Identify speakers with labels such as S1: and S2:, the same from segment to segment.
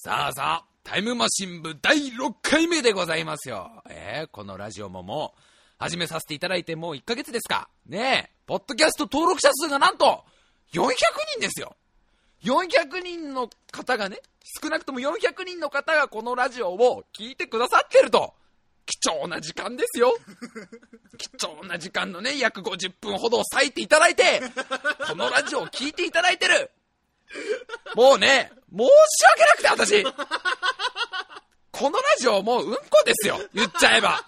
S1: さあさあ、タイムマシン部第6回目でございますよ。えー、このラジオももう、始めさせていただいてもう1ヶ月ですか。ねえ、ポッドキャスト登録者数がなんと、400人ですよ。400人の方がね、少なくとも400人の方がこのラジオを聞いてくださってると。貴重な時間ですよ。貴重な時間のね、約50分ほどを割いていただいて、このラジオを聞いていただいてる。もうね、申し訳なくて私、このラジオもううんこですよ。言っちゃえば。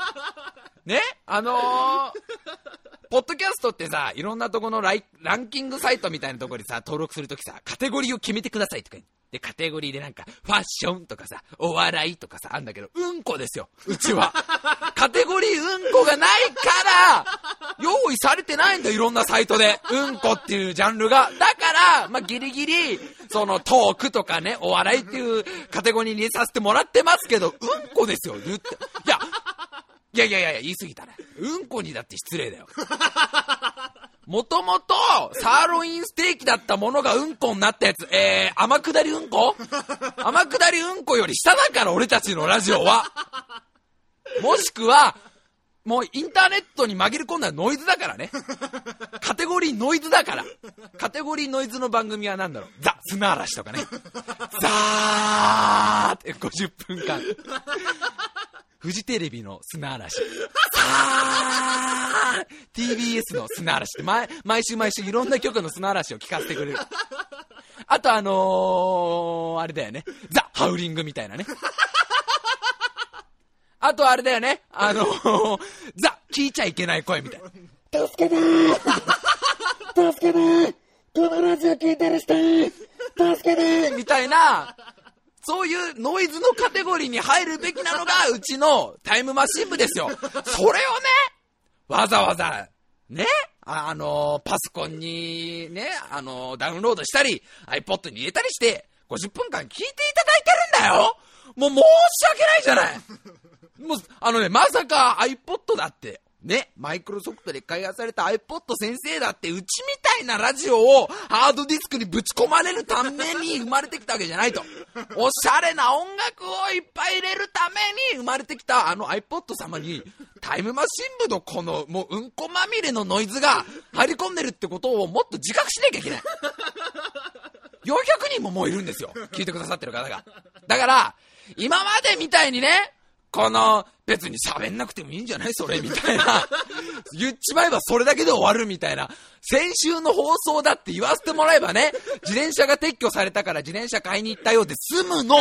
S1: ねあのー、ポッドキャストってさ、いろんなとこのラランキングサイトみたいなところにさ、登録するときさ、カテゴリーを決めてくださいとかで、カテゴリーでなんか、ファッションとかさ、お笑いとかさ、あんだけど、うんこですよ。うちは。カテゴリーうんこがないから、用意されてないんだよ、いろんなサイトで。うんこっていうジャンルが。だから、まあ、ギリギリ、そのトークとかね、お笑いっていうカテゴリーに入れさせてもらってますけど、うんこですよ、言って。いや、いやいやいや、言い過ぎたね。うんこにだって失礼だよ。もともと、サーロインステーキだったものがうんこになったやつ、えー、天下りうんこ？天下りうんこより下だから、俺たちのラジオは。もしくは、もうインターネットに紛れ込んだノイズだからね。カテゴリーノイズだから。カテゴリーノイズの番組は何だろう？ザ・砂嵐とかね。ザーって50分間。フジテレビの砂嵐。さー !TBS の砂嵐って、毎毎週毎週いろんな曲の砂嵐を聴かせてくれる。あとあのー、あれだよね。ザ・ハウリングみたいなね。あとあれだよね。あのー、ザ・聞いちゃいけない声みたいな。
S2: 助けてー助けてーこのラジオ聞いてる人助けてー
S1: みたいな、そういうノイズのカテゴリーに入るべきなのが、うちのタイムマシン部ですよ。それをね、わざわざ、ね、あの、パソコンにね、あの、ダウンロードしたり、iPod に入れたりして、50分間聞いていただいてるんだよもう申し訳ないじゃないもう、あのね、まさか iPod だって、ね、マイクロソフトで開発された iPod 先生だって、うちみたいなラジオをハードディスクにぶち込まれるために生まれてきたわけじゃないと。おしゃれな音楽をいっぱい入れるために生まれてきたあの iPod 様に、タイムマシン部のこの、もううんこまみれのノイズが 入り込んでるってことをもっと自覚しなきゃいけない。400人ももういるんですよ。聞いてくださってる方が。だから、今までみたいにね、この、別に喋んなくてもいいんじゃない？それみたいな。言っちまえばそれだけで終わるみたいな。先週の放送だって言わせてもらえばね、自転車が撤去されたから自転車買いに行ったようで済むの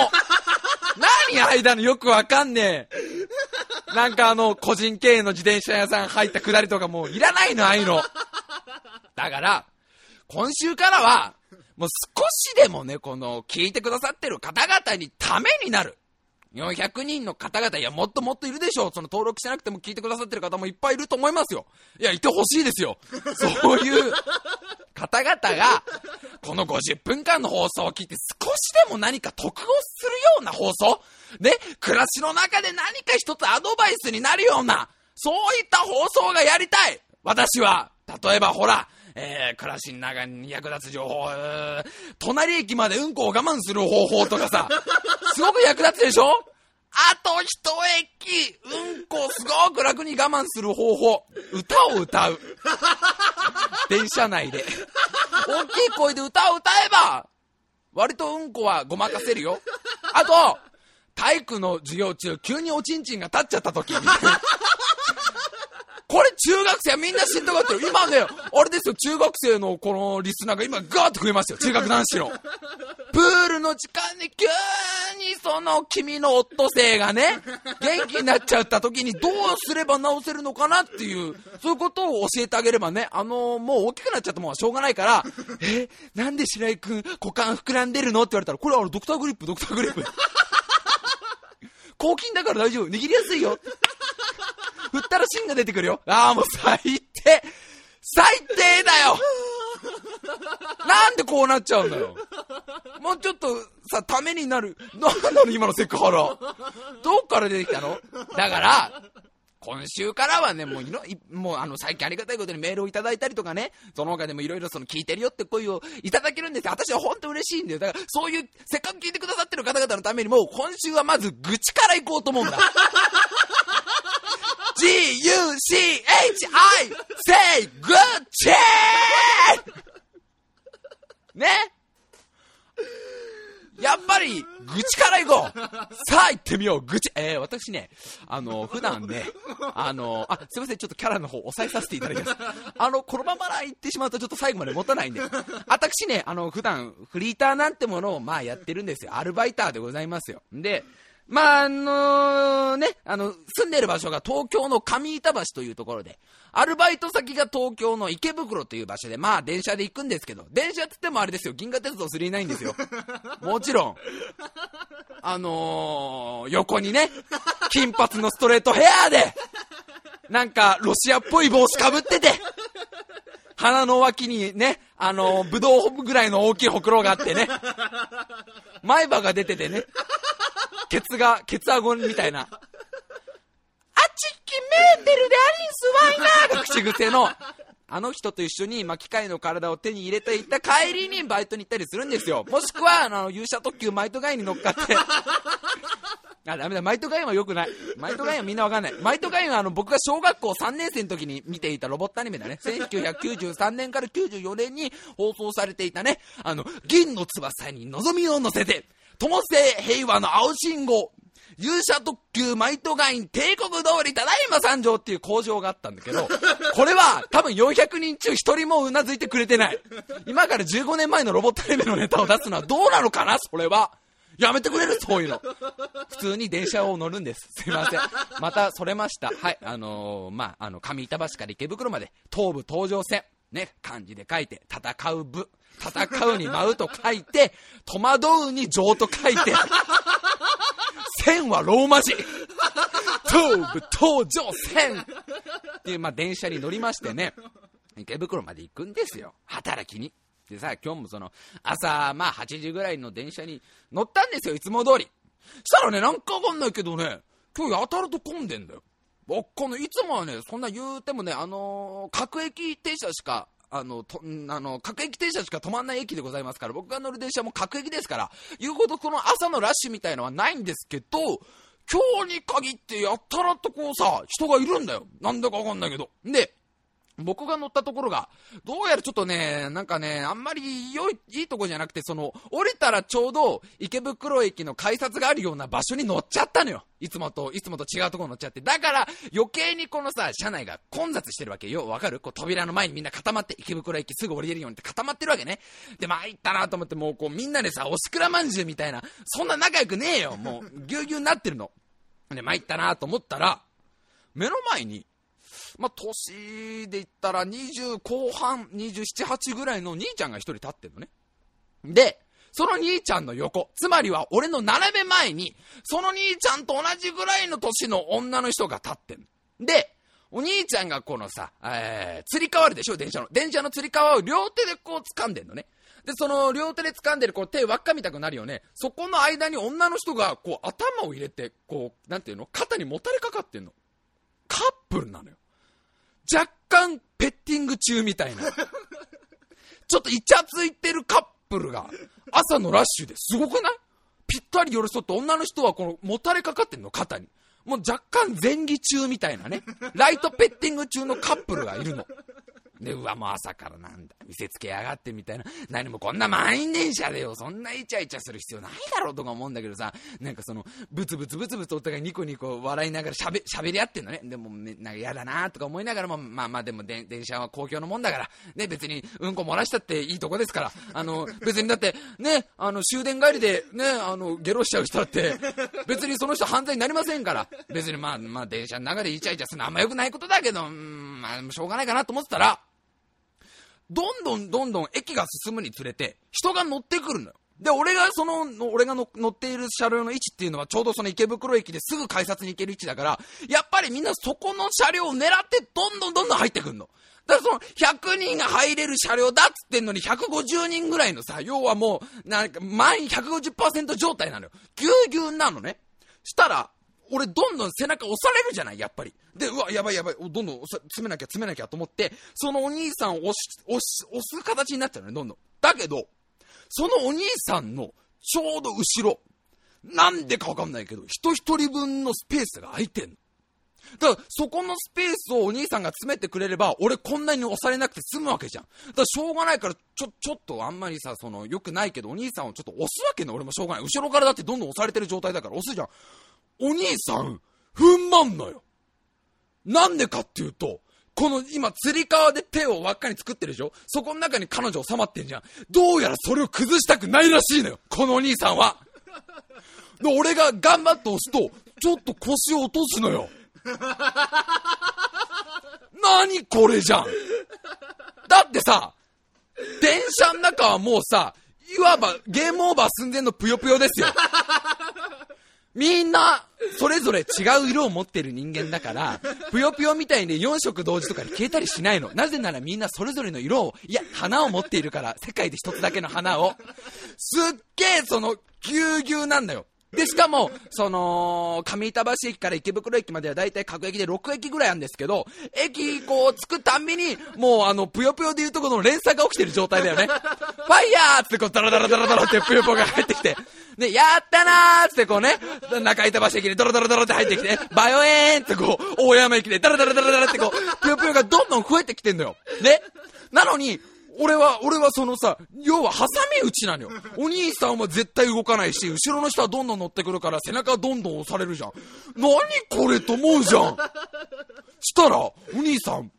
S1: 何間のよくわかんねえ。なんかあの、個人経営の自転車屋さん入ったくだりとかもういらないの、ああいうの。だから、今週からは、もう少しでもね、この、聞いてくださってる方々にためになる。400人の方々、いや、もっともっといるでしょう。その登録しなくても聞いてくださってる方もいっぱいいると思いますよ。いや、いてほしいですよ。そういう方々が、この50分間の放送を聞いて少しでも何か得をするような放送ね、暮らしの中で何か一つアドバイスになるような、そういった放送がやりたい私は、例えばほら、えー、暮らしの中に役立つ情報、えー隣駅までうんこを我慢する方法とかさ、すごく役立つでしょ？あと一駅、うんこをすごく楽に我慢する方法、歌を歌う。電車内で。大きい声で歌を歌えば、割とうんこはごまかせるよ。あと、体育の授業中、急におちんちんが立っちゃった時。これ中学生はみんな知ったがってる。今ね、あれですよ、中学生のこのリスナーが今ガーッと増えますよ。中学男子の。プールの時間に急にその君のオットセイがね、元気になっちゃった時にどうすれば治せるのかなっていう、そういうことを教えてあげればね、あのもう大きくなっちゃったもんはしょうがないから、え、なんで白井くん股間膨らんでるのって言われたら、これあのドクターグリップ、ドクターグリップ。抗菌だから大丈夫。握りやすいよ。振ったら芯が出てくるよ。ああ、もう最低最低だよなんでこうなっちゃうんだよもうちょっとさ、ためになる。なんなの今のセクハラ。どっから出てきたの？だから、今週からはね、もういろ、いもうあの、最近ありがたいことにメールをいただいたりとかね、その他でもいろいろその聞いてるよって声をいただけるんですよ。私は本当嬉しいんだよ。だから、そういう、せっかく聞いてくださってる方々のためにも、今週はまず愚痴から行こうと思うんだ。G-U-C-H-I! Say good c h ね?やっぱり、愚痴から行こうさあ行ってみよう愚痴えー、私ね、あの、普段ね、あの、あ、すいません、ちょっとキャラの方抑えさせていただきます。あの、このまま行ってしまうとちょっと最後まで持たないんで、私ね、あの、普段、フリーターなんてものを、まあやってるんですよ。アルバイターでございますよ。で、まあ、あのね、あの、住んでる場所が東京の上板橋というところで、アルバイト先が東京の池袋という場所で、まあ電車で行くんですけど、電車って言ってもあれですよ、銀河鉄道999ですよ。もちろん。あのー、横にね、金髪のストレートヘアで、なんか、ロシアっぽい帽子かぶってて、鼻の脇にね、あのー、ぶどうぐらいの大きいほくろがあってね、前歯が出ててね、ケツが、ケツアゴみたいな。あちっきメーテルでアリンスワイナーが口癖の、あの人と一緒に、まあ、機械の体を手に入れていった帰りにバイトに行ったりするんですよ。もしくは、あの、勇者特急マイトガイに乗っかって。あ、ダメだ。マイトガインは良くない。マイトガインはみんなわかんない。マイトガインはあの、僕が小学校3年生の時に見ていたロボットアニメだね。1993年から94年に放送されていたね、あの、銀の翼に望みを乗せて、友性平和の青信号、勇者特急マイトガイン帝国通りただいま参上っていう工場があったんだけど、これは多分400人中1人もうなずいてくれてない。今から15年前のロボットアニメのネタを出すのはどうなのかな？それは。やめてくれる？そういうの。普通に電車を乗るんです。すいません。また、それました。はい。あのー、まあ、あの、上板橋から池袋まで、東武東上線。ね、漢字で書いて、戦う部。戦うに舞うと書いて、戸惑うに情と書いて、線はローマ字。東武東上線っていう、まあ、電車に乗りましてね、池袋まで行くんですよ。働きに。でさ、今日もその、朝、まあ8時ぐらいの電車に乗ったんですよ、いつも通り。したらね、なんかわかんないけどね、今日やたらと混んでんだよ。僕、この、いつもはね、そんな言うてもね、あのー、各駅停車しか、あの、と、あの、各駅停車しか止まんない駅でございますから、僕が乗る電車も各駅ですから、言うほどこの朝のラッシュみたいのはないんですけど、今日に限ってやったらとこうさ、人がいるんだよ。なんだかわかんないけど。で、僕が乗ったところが、どうやらちょっとね、なんかね、あんまり良い、いいとこじゃなくて、その、降りたらちょうど池袋駅の改札があるような場所に乗っちゃったのよ。いつもと、いつもと違うところ乗っちゃって。だから、余計にこのさ、車内が混雑してるわけよ。わかる？こう扉の前にみんな固まって、池袋駅すぐ降りれるようにって固まってるわけね。で、まあ、ったなと思って、もうこうみんなでさ、おしくらまんじゅうみたいな、そんな仲良くねえよ。もう、ぎゅうぎゅうになってるの。で、参ったなと思ったら、目の前に、まあ、年で言ったら20後半、27、8ぐらいの兄ちゃんが一人立ってるのね。で、その兄ちゃんの横、つまりは俺の斜め前に、その兄ちゃんと同じぐらいの年の女の人が立ってる。で、お兄ちゃんがこのさ、えー、釣り革あるでしょ電車の。電車の釣り革を両手でこう掴んでんのね。で、その両手で掴んでるこう手輪っかみたくなるよね。そこの間に女の人がこう頭を入れて、こう、なんていうの肩にもたれかかってんの。カップルなのよ。若干ペッティング中みたいな。ちょっとイチャついてるカップルが朝のラッシュですごくない？ぴったり寄り添って女の人はこのもたれかかってんの肩に。もう若干前儀中みたいなね。ライトペッティング中のカップルがいるの。で、うわ、もう朝からなんだ、見せつけやがってみたいな。何もこんな満員電車でよ、そんなイチャイチャする必要ないだろうとか思うんだけどさ、なんかその、ブツブツブツブツお互いニコニコ笑いながら喋、喋り合ってんのね。でも、なんか嫌だなとか思いながらも、まあまあでも電車は公共のもんだから、ね、別にうんこ漏らしたっていいとこですから、あの、別にだって、ね、あの、終電帰りで、ね、あの、ゲロしちゃう人だって、別にその人犯罪になりませんから、別にまあ、まあ電車の中でイチャイチャするのあんま良くないことだけど、うん、まあ、しょうがないかなと思ってたら、どんどんどんどん駅が進むにつれて、人が乗ってくるのよ。で、俺がその、俺が乗っている車両の位置っていうのはちょうどその池袋駅ですぐ改札に行ける位置だから、やっぱりみんなそこの車両を狙ってどんどんどんどん入ってくるの。だからその100人が入れる車両だっつってんのに150人ぐらいのさ、要はもう、なんか満員150%状態なのよ。ぎゅうぎゅうなのね。したら、俺どんどん背中押されるじゃない、やっぱり。で、うわ、やばいやばい、どんどん詰めなきゃ詰めなきゃと思って、そのお兄さんを押し、押し、押す形になっちゃうのね、どんどん。だけど、そのお兄さんのちょうど後ろ、なんでかわかんないけど、人一人分のスペースが空いてんの。だから、そこのスペースをお兄さんが詰めてくれれば、俺こんなに押されなくて済むわけじゃん。だから、しょうがないから、ちょ、ちょっとあんまりさ、その、良くないけど、お兄さんをちょっと押すわけね、俺もしょうがない。後ろからだってどんどん押されてる状態だから押すじゃん。お兄さん、踏ん張んのよ。なんでかっていうと、この今、釣り革で手を輪っかに作ってるでしょ？そこの中に彼女収まってんじゃん。どうやらそれを崩したくないらしいのよ。このお兄さんは。で、俺が頑張って押すと、ちょっと腰を落とすのよ。何これじゃん。だってさ、電車の中はもうさ、いわばゲームオーバー寸前のぷよぷよですよ。みんな、それぞれ違う色を持ってる人間だから、ぷよぷよみたいに4色同時とかに消えたりしないの。なぜならみんなそれぞれの色を、いや、花を持っているから、世界で一つだけの花を。すっげえ、その、ぎゅうぎゅうなんだよ。で、しかも、その、上板橋駅から池袋駅まではだいたい各駅で6駅ぐらいあるんですけど、駅こう、着くたんびに、もうあの、ぷよぷよでいうとこの連鎖が起きてる状態だよね。ファイヤーってこう、ダラダラダラダラってぷよぷよが入ってきて、ね、やったなーってこうね、中板橋駅にドロドロドロって入ってきて、バイオエーンってこう、大山駅でダラダラダラダラってこう、ぷよぷよがどんどん増えてきてんのよ。ね。なのに、俺は、俺はそのさ、要は挟み撃ちなのよ。お兄さんは絶対動かないし、後ろの人はどんどん乗ってくるから背中どんどん押されるじゃん。何これと思うじゃん。したら、お兄さん、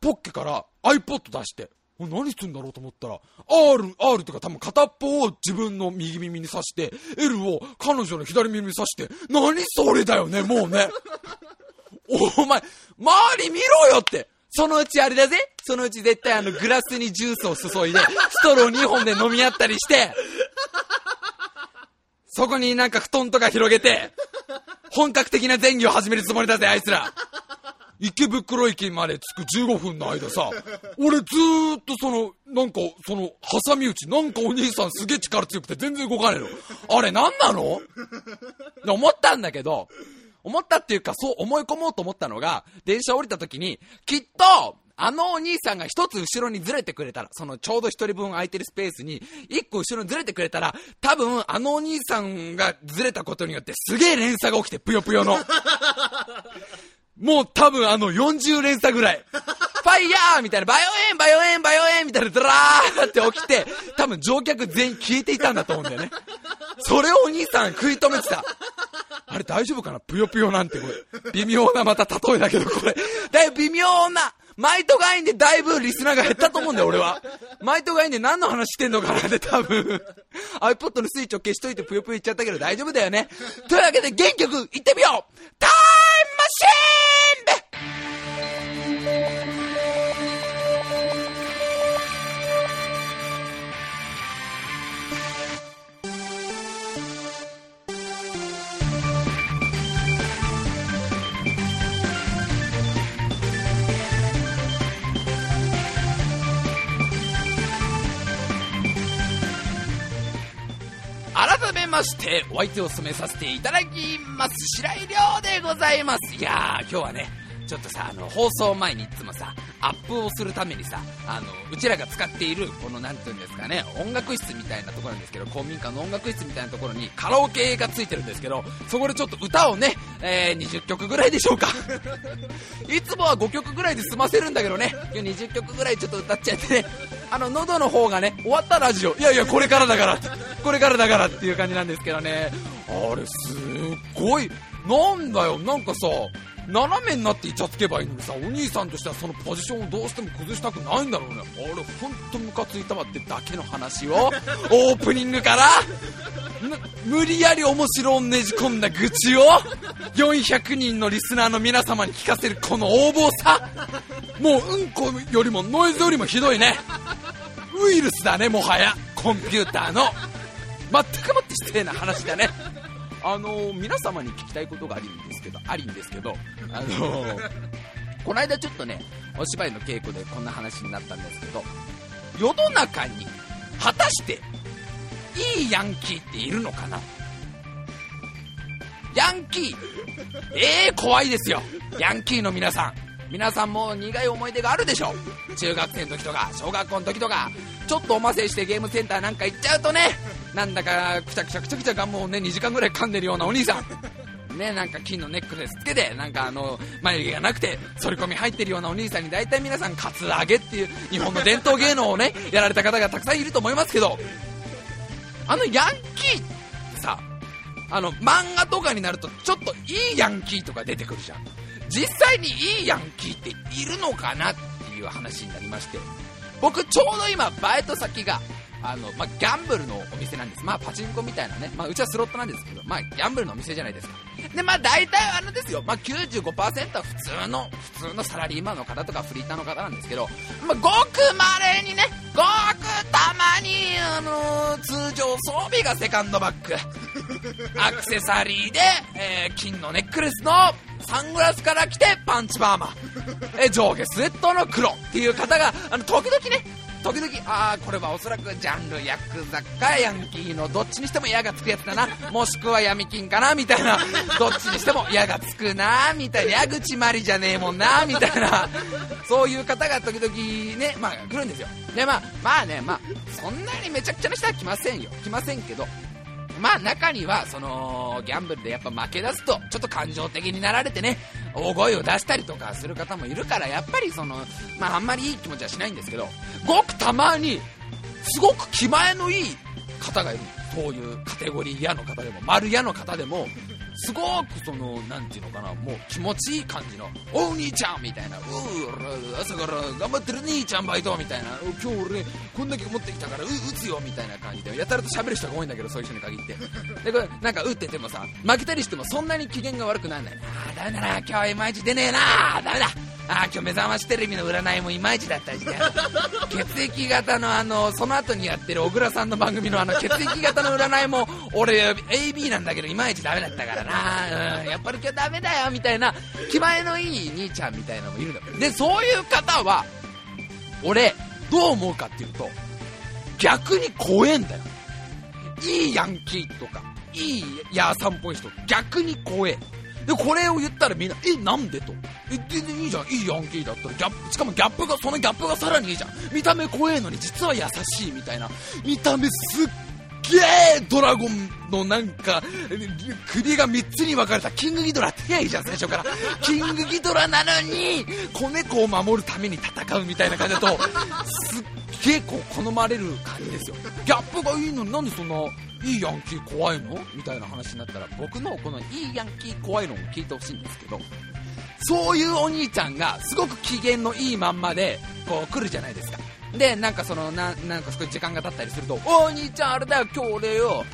S1: ポッケから iPod 出して、お何すんだろうと思ったら、R、R っていうか多分片っぽを自分の右耳に刺して、L を彼女の左耳に刺して、何それだよね、もうね。お前、周り見ろよって。そのうちあれだぜそのうち絶対あのグラスにジュースを注いで、ストロー2本で飲み合ったりして、そこになんか布団とか広げて、本格的な前戯を始めるつもりだぜ、あいつら。池袋駅まで着く15分の間さ、俺ずーっとその、なんか、その、挟み撃ち、なんかお兄さんすげえ力強くて全然動かねえの。あれなんなの？で思ったんだけど、思ったっていうか、そう思い込もうと思ったのが、電車降りた時に、きっと、あのお兄さんが一つ後ろにずれてくれたら、そのちょうど一人分空いてるスペースに、一個後ろにずれてくれたら、多分あのお兄さんがずれたことによってすげえ連鎖が起きて、ぷよぷよの。もう多分あの40連鎖ぐらい。ファイヤーみたいな、ばよえーん、ばよえーん、ばよえーんみたいな、ドラーって起きて、多分乗客全員消えていたんだと思うんだよね。それをお兄さん食い止めてた。あれ大丈夫かな？ぷよぷよなんてこれ。微妙なまた例えだけど、これ。だいぶ微妙な。マイトガインでだいぶリスナーが減ったと思うんだよ、俺は。マイトガインで何の話してんのかなって多分。iPod のスイッチを消しといてぷよぷよ言っちゃったけど大丈夫だよね。というわけで原曲いってみようターンまして、お相手を務めさせていただきます、白井亮でございます。いやー、今日はね、ちょっとさ、あの、放送前にいつもさ、アップをするためにさ、あの、うちらが使っている、この、なんていうんですかね、音楽室みたいなところなんですけど、公民館の音楽室みたいなところにカラオケがついてるんですけど、そこでちょっと歌をね、えー、20曲ぐらいでしょうか。いつもは5曲ぐらいで済ませるんだけどね、今日20曲ぐらいちょっと歌っちゃってね、あの、喉の方がね、終わったラジオ、いやいや、これからだから、これからだからっていう感じなんですけどね、あれ、すっごい、なんだよ、なんかさ、斜めになってイチャつけばいいのにさ、お兄さんとしてはそのポジションをどうしても崩したくないんだろうね。あれ、ほんとムカついたわってだけの話を、オープニングから、む無理やり面白をねじ込んだ愚痴を、400人のリスナーの皆様に聞かせるこの横暴さ、もううんこよりもノイズよりもひどいね。ウイルスだね、もはや。コンピューターの。全くもって失礼な話だね。あの皆様に聞きたいことがあるんですけど、ありんですけど、あのこの間ちょっとね、お芝居の稽古でこんな話になったんですけど、世の中に果たしていいヤンキーっているのかな？ヤンキー。ええー、怖いですよ。ヤンキーの皆さん。皆さんも苦い思い出があるでしょ中学生の時とか小学校の時とかちょっとおませしてゲームセンターなんか行っちゃうとねなんだかくちゃくちゃくちゃくちゃガムをね2時間ぐらい噛んでるようなお兄さん。ねなんか金のネックレスつけてなんかあの眉毛がなくて反り込み入ってるようなお兄さんに大体皆さんカツアゲっていう日本の伝統芸能をねやられた方がたくさんいると思いますけどあのヤンキーってさあの漫画とかになるとちょっといいヤンキーとか出てくるじゃん。実際にいいヤンキーっているのかなっていう話になりまして僕ちょうど今バイト先があの、まあ、ギャンブルのお店なんです。まあ、パチンコみたいなね。まあ、うちはスロットなんですけど、まあ、ギャンブルのお店じゃないですか。で、まあ、大体あのですよ。まあ、95%は普通の、普通のサラリーマンの方とかフリーターの方なんですけど、まあ、ごく稀にね、ごくたまに、あのー、通常装備がセカンドバッグ。アクセサリーで、えー、金のネックレスのサングラスから来てパンチパーマ。えー、上下スウェットの黒っていう方が、あの、時々ね、時々ああこれはおそらくジャンルヤクザかヤンキーのどっちにしても矢がつくやつだな。もしくは闇金かなみたいな。どっちにしても矢がつくなみたいな。矢口まりじゃねえもんなみたいな。そういう方が時々ねまあ来るんですよ。でまあまあねまあそんなにめちゃくちゃな人は来ませんよ。来ませんけどまあ中にはそのギャンブルでやっぱ負け出すとちょっと感情的になられてね大声を出したりとかする方もいるからやっぱりそのまああんまりいい気持ちはしないんですけどごくたまにすごく気前のいい方がいる。そういうカテゴリー屋の方でも丸屋の方でもすごくそのなんていうのかなもう気持ちいい感じの「お兄ちゃん」みたいな「うー朝から頑張ってる兄ちゃんバイト」みたいな「今日俺こんだけ持ってきたからう打つよ」みたいな感じでやたらと喋る人が多いんだけどそういう人に限って。でこれなんか打っててもさ負けたりしてもそんなに機嫌が悪くならない。ああダメだな今日はいまいち出ねえなダメだ。あ今日目覚ましテレビの占いもいまいちだったし血液型のあのその後にやってる小倉さんの番組のあの血液型の占いも俺 AB なんだけどいまいちダメだったからな、うん、やっぱり今日ダメだよみたいな気前のいい兄ちゃんみたいなのもいるんだでそういう方は俺どう思うかっていうと逆に怖えんだよ。いいヤンキーとかいいヤーさんっぽい人逆に怖え。で、これを言ったらみんな、え、なんでと。え、全然いいじゃん。いいヤンキーだったら、ギャップ、しかもギャップが、そのギャップがさらにいいじゃん。見た目怖えのに、実は優しいみたいな。見た目すっげえドラゴンのなんか、首が3つに分かれたキングギドラってやいいじゃん、最初から。キングギドラなのに、子猫を守るために戦うみたいな感じだと、すっげえこう好まれる感じですよ。ギャップがいいのになんでそんないいヤンキー怖いの？みたいな話になったら僕のこのいいヤンキー怖いのを聞いてほしいんですけどそういうお兄ちゃんがすごく機嫌のいいまんまでこう来るじゃないですか。でなんかそのななんかすごい時間が経ったりすると「お兄ちゃんあれだよ今日俺よ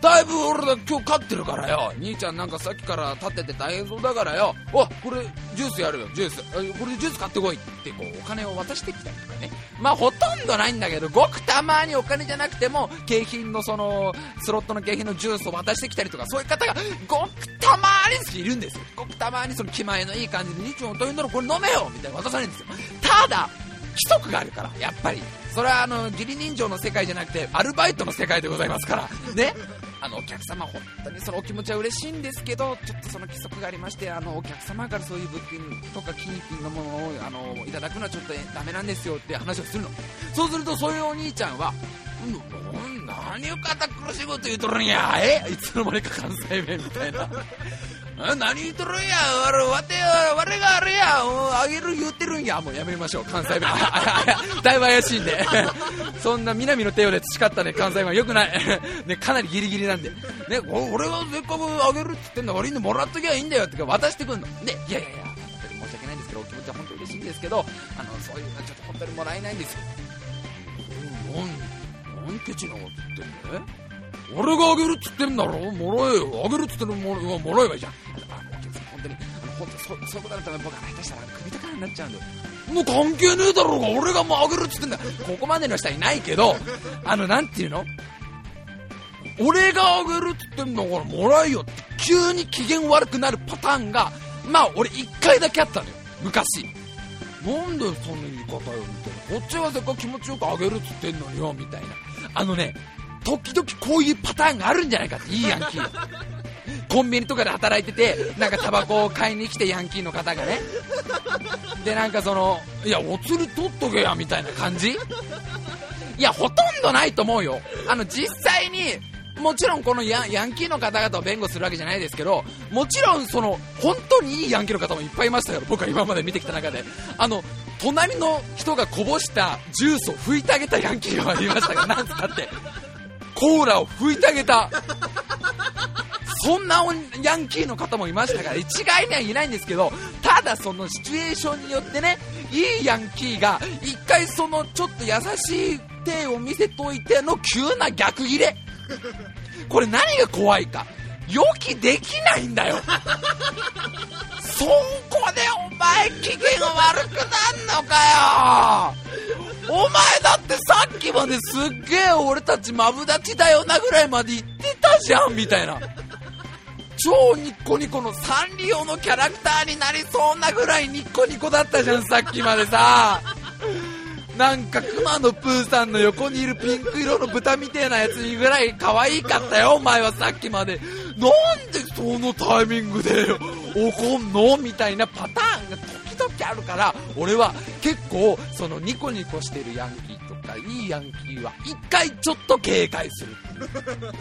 S1: だいぶ俺だ今日勝ってるからよ。兄ちゃんなんかさっきから立ってて大変そうだからよ。おこれジュースやるよ。ジュース。これでジュース買ってこいって。こうお金を渡してきたりとかね。まあほとんどないんだけどごくたまにお金じゃなくても景品のそのスロットの景品のジュースを渡してきたりとかそういう方がごくたまにいるんですよ。ごくたまにその気前のいい感じで兄ちゃんおという。んだろこれ飲めよ。みたいな渡されるんですよ。ただ規則があるからやっぱり。それはあの義理人情の世界じゃなくてアルバイトの世界でございますから。ね。あのお客様、本当にそのお気持ちは嬉しいんですけど、ちょっとその規則がありまして、あのお客様からそういう物件とか金品のものをあのいただくのはちょっとダメなんですよって話をするの、そうするとそういうお兄ちゃんは、うん、何を堅苦しいこと言うとるんや、え？いつの間にか関西弁みたいな。何言っとるんや、わて、われがあれや、あげる言うてるんや、もうやめましょう、関西弁。だいぶ怪しいんで。そんな南の手をで培ったね、関西弁は良くない。ね、かなりギリギリなんで。ね、俺がせっかくあげるって言ってんだからいいんでもらっときゃいいんだよって渡してくんの。で、いやいやいや、申し訳ないんですけど、お気持ちは本当に嬉しいんですけど、あの、そういうのちょっと本当にもらえないんですよ。なん、なんケチなこと言ってんだよ。俺があげるっつってんだろ？もらえよ。あげるっつってるももらえばいいじゃん。本当に、本当そそういうことだったら僕は下手したら首とかになっちゃうんだよ。もう関係ねえだろうが、俺がもうあげるっつってんだここまでの人はいないけど、あの、なんていうの？俺があげるっつってんだからもらえよって急に機嫌悪くなるパターンが、まあ俺一回だけあったのよ。昔。なんでそんな言い方よみたいな。こっちはせっかく気持ちよくあげるっつってんのよ、みたいな。あのね、時々こういうパターンがあるんじゃないかって。いいヤンキー。コンビニとかで働いててなんかタバコを買いに来てヤンキーの方がね。でなんかそのいやお釣り取っとけやみたいな感じ。いやほとんどないと思うよ。あの実際にもちろんこのヤンキーの方々を弁護するわけじゃないですけどもちろんその本当にいいヤンキーの方もいっぱいいましたよ。僕は今まで見てきた中で。あの隣の人がこぼしたジュースを拭いてあげたヤンキーがいましたがなんつったって。コーラを拭いてあげた。そんなヤンキーの方もいましたから一概には言えないんですけどただそのシチュエーションによってねいいヤンキーが一回そのちょっと優しい手を見せといての急な逆ギレ。これ何が怖いか。予期できないんだよ。そこでお前機嫌が悪くなんのかよ。お前だってさっきまですっげえ俺たちマブダチだよなぐらいまで言ってたじゃんみたいな。超ニッコニコのサンリオのキャラクターになりそうなぐらいニッコニコだったじゃんさっきまでさ。なんか熊野プーさんの横にいるピンク色の豚みてえなやつにぐらい可愛かったよお前はさっきまで。なんでそのタイミングで怒んの？みたいなパターンが時々あるから俺は結構そのニコニコしてるヤンキーとかいいヤンキーは一回ちょっと警戒する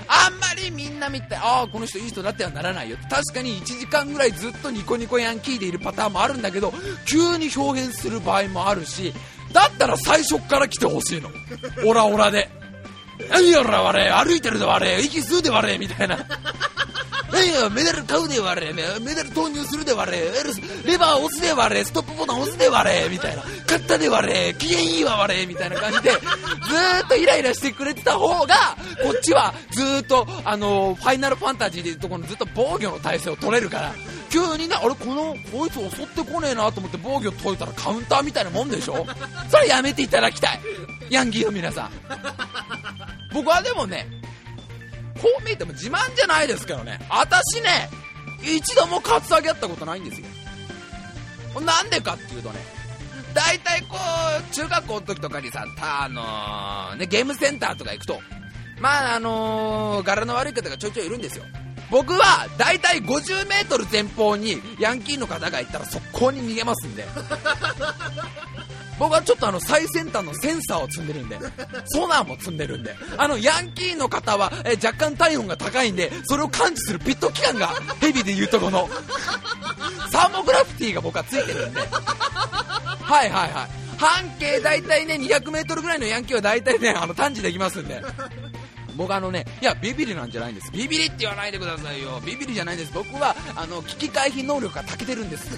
S1: あんまりみんな見てああこの人いい人だってはならないよ確かに1時間ぐらいずっとニコニコヤンキーでいるパターンもあるんだけど急に表現する場合もあるしだったら最初から来てほしいの。オラオラで。何やら我歩いてるで我息吸うで我みたいな。何やメダル買うで我メダル投入するで我レバー押すで我ストップボタン押すで我みたいな。買ったで我機嫌いいわ我みたいな感じでずーっとイライラしてくれてた方がこっちはずーっとあのファイナルファンタジーでいうとこのずっと防御の体勢を取れるから急にねあれこのこいつ襲ってこねえなと思って防御解いたらカウンターみたいなもんでしょ？それやめていただきたい。ヤンキーの皆さん。僕はでもねこう見えても自慢じゃないですけどね。私ね一度もカツアゲやったことないんですよ。なんでかっていうとね大体こう中学校の時とかにさあのー、ね、ゲームセンターとか行くとまああのー、柄の悪い方がちょいちょいいるんですよ。僕は大体 50m 前方にヤンキーの方がいたら速攻に逃げますんで。僕はちょっとあの最先端のセンサーを積んでるんでソナーも積んでるんであのヤンキーの方は、え若干体温が高いんでそれを感知するピット器官がヘビでいうとこのサーモグラフィティが僕はついてるんで。はいはいはい。半径大体ね 200m ぐらいのヤンキーは大体ねあの探知できますんで。僕あのねいやビビリなんじゃないんです。ビビリって言わないでくださいよ。ビビリじゃないんです。僕はあの危機回避能力が長けてるんです。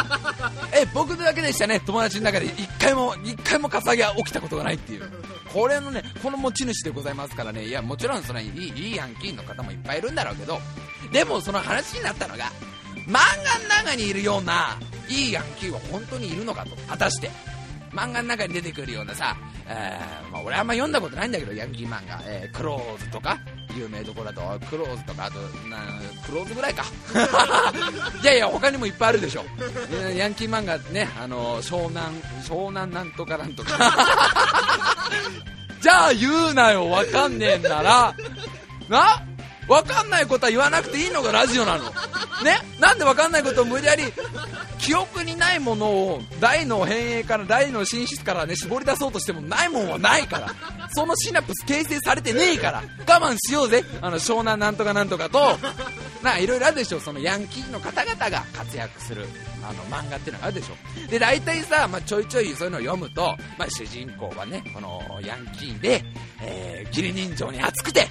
S1: え僕だけでしたね。友達の中で。一回も一回もかさげは起きたことがないっていう。これのねこの持ち主でございますからね。いやもちろんそのいいいいヤンキーの方もいっぱいいるんだろうけど。でもその話になったのが漫画の中にいるようないいヤンキーは本当にいるのかと。果たして。漫画の中に出てくるようなさ、えーまあ、俺あんま読んだことないんだけどヤンキー漫画、えー、クローズとか有名どころだとクローズとかあとなクローズぐらいか。いやいや他にもいっぱいあるでしょ。ヤンキー漫画ねあの湘南湘南なんとかなんとか。じゃあ言うなよわかんねえんなら。な？わかんないことは言わなくていいのがラジオなの。ね？なんでわかんないことを無理やり記憶にないものを大の変影から大の寝室からね絞り出そうとしてもないもんはないから。そのシナプス形成されてねえから。我慢しようぜ。あの湘南なんとかなんとかと。ないろいろあるでしょ。そのヤンキーの方々が活躍する。あの漫画っていうのがあるでしょ。で大体さ、まあ、ちょいちょいそういうのを読むと、まあ、主人公はねこのヤンキーで、えー、義理人情に熱くて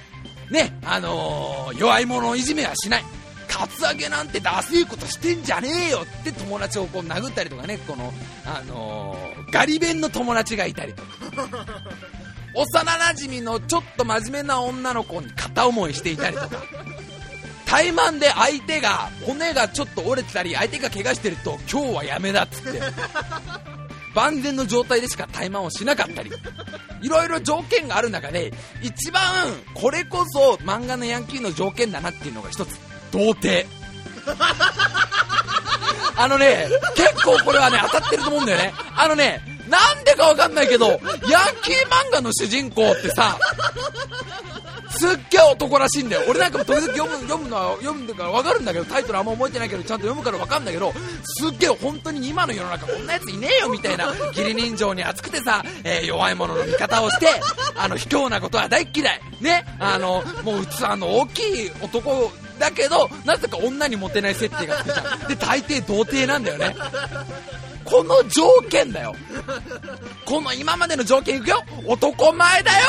S1: ねあのー、弱い者をいじめはしない。カツアゲなんてダセいことしてんじゃねえよって友達をこう殴ったりとかねこの、あのー、ガリ弁の友達がいたりとか。幼なじみのちょっと真面目な女の子に片思いしていたりとか。怠慢で相手が骨がちょっと折れてたり相手が怪我してると今日はやめだっつって万全の状態でしか怠慢をしなかったりいろいろ条件がある中で一番これこそ漫画のヤンキーの条件だなっていうのが一つ。童貞。あのね結構これはね当たってると思うんだよね。あのねなんでかわかんないけどヤンキー漫画の主人公ってさすっげえ男らしいんだよ。俺なんかも時々読む読むのは読むのか分かるんだけどタイトルあんま覚えてないけどちゃんと読むから分かるんだけどすっげえ本当に今の世の中こんなやついねえよみたいな義理人情に熱くてさ、えー弱い者の味方をしてあの卑怯なことは大嫌い。ね。あのもう器の大きい男だけどなぜか女にモテない設定がつくじゃん。で大抵童貞なんだよね。この条件だよ。この今までの条件いくよ。男前だよ。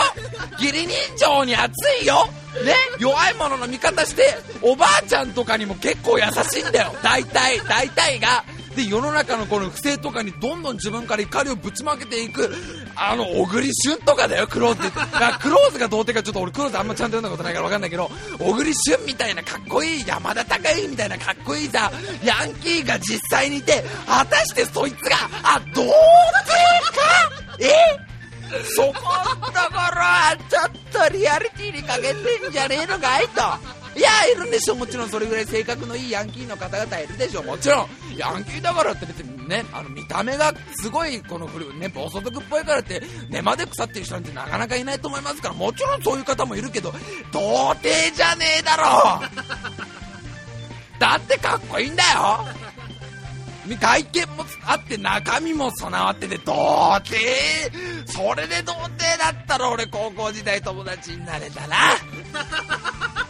S1: 義理人情に熱いよ。ね。弱い者の味方しておばあちゃんとかにも結構優しいんだよ。大体大体が。で世の中のこの不正とかにどんどん自分から怒りをぶちまけていくあの小栗旬とかだよクローズって。クローズが童貞かちょっと俺クローズあんまちゃんと読んだことないから分かんないけど小栗旬みたいなかっこいい山田孝之みたいなかっこいいさヤンキーが実際にいて果たしてそいつがあ童貞か。え？そこのところはちょっとリアリティに欠けてんじゃねえのかいと。いやいるんでしょ。もちろんそれぐらい性格のいいヤンキーの方々いるでしょ。もちろん。ヤンキーだからって別にねあの見た目がすごいこの古いね暴走族っぽいからって根まで腐ってる人なんてなかなかいないと思いますからもちろんそういう方もいるけど童貞じゃねえだろ! だってかっこいいんだよ!外見もあって中身も備わってて童貞!それで童貞だったら俺高校時代友達になれたな!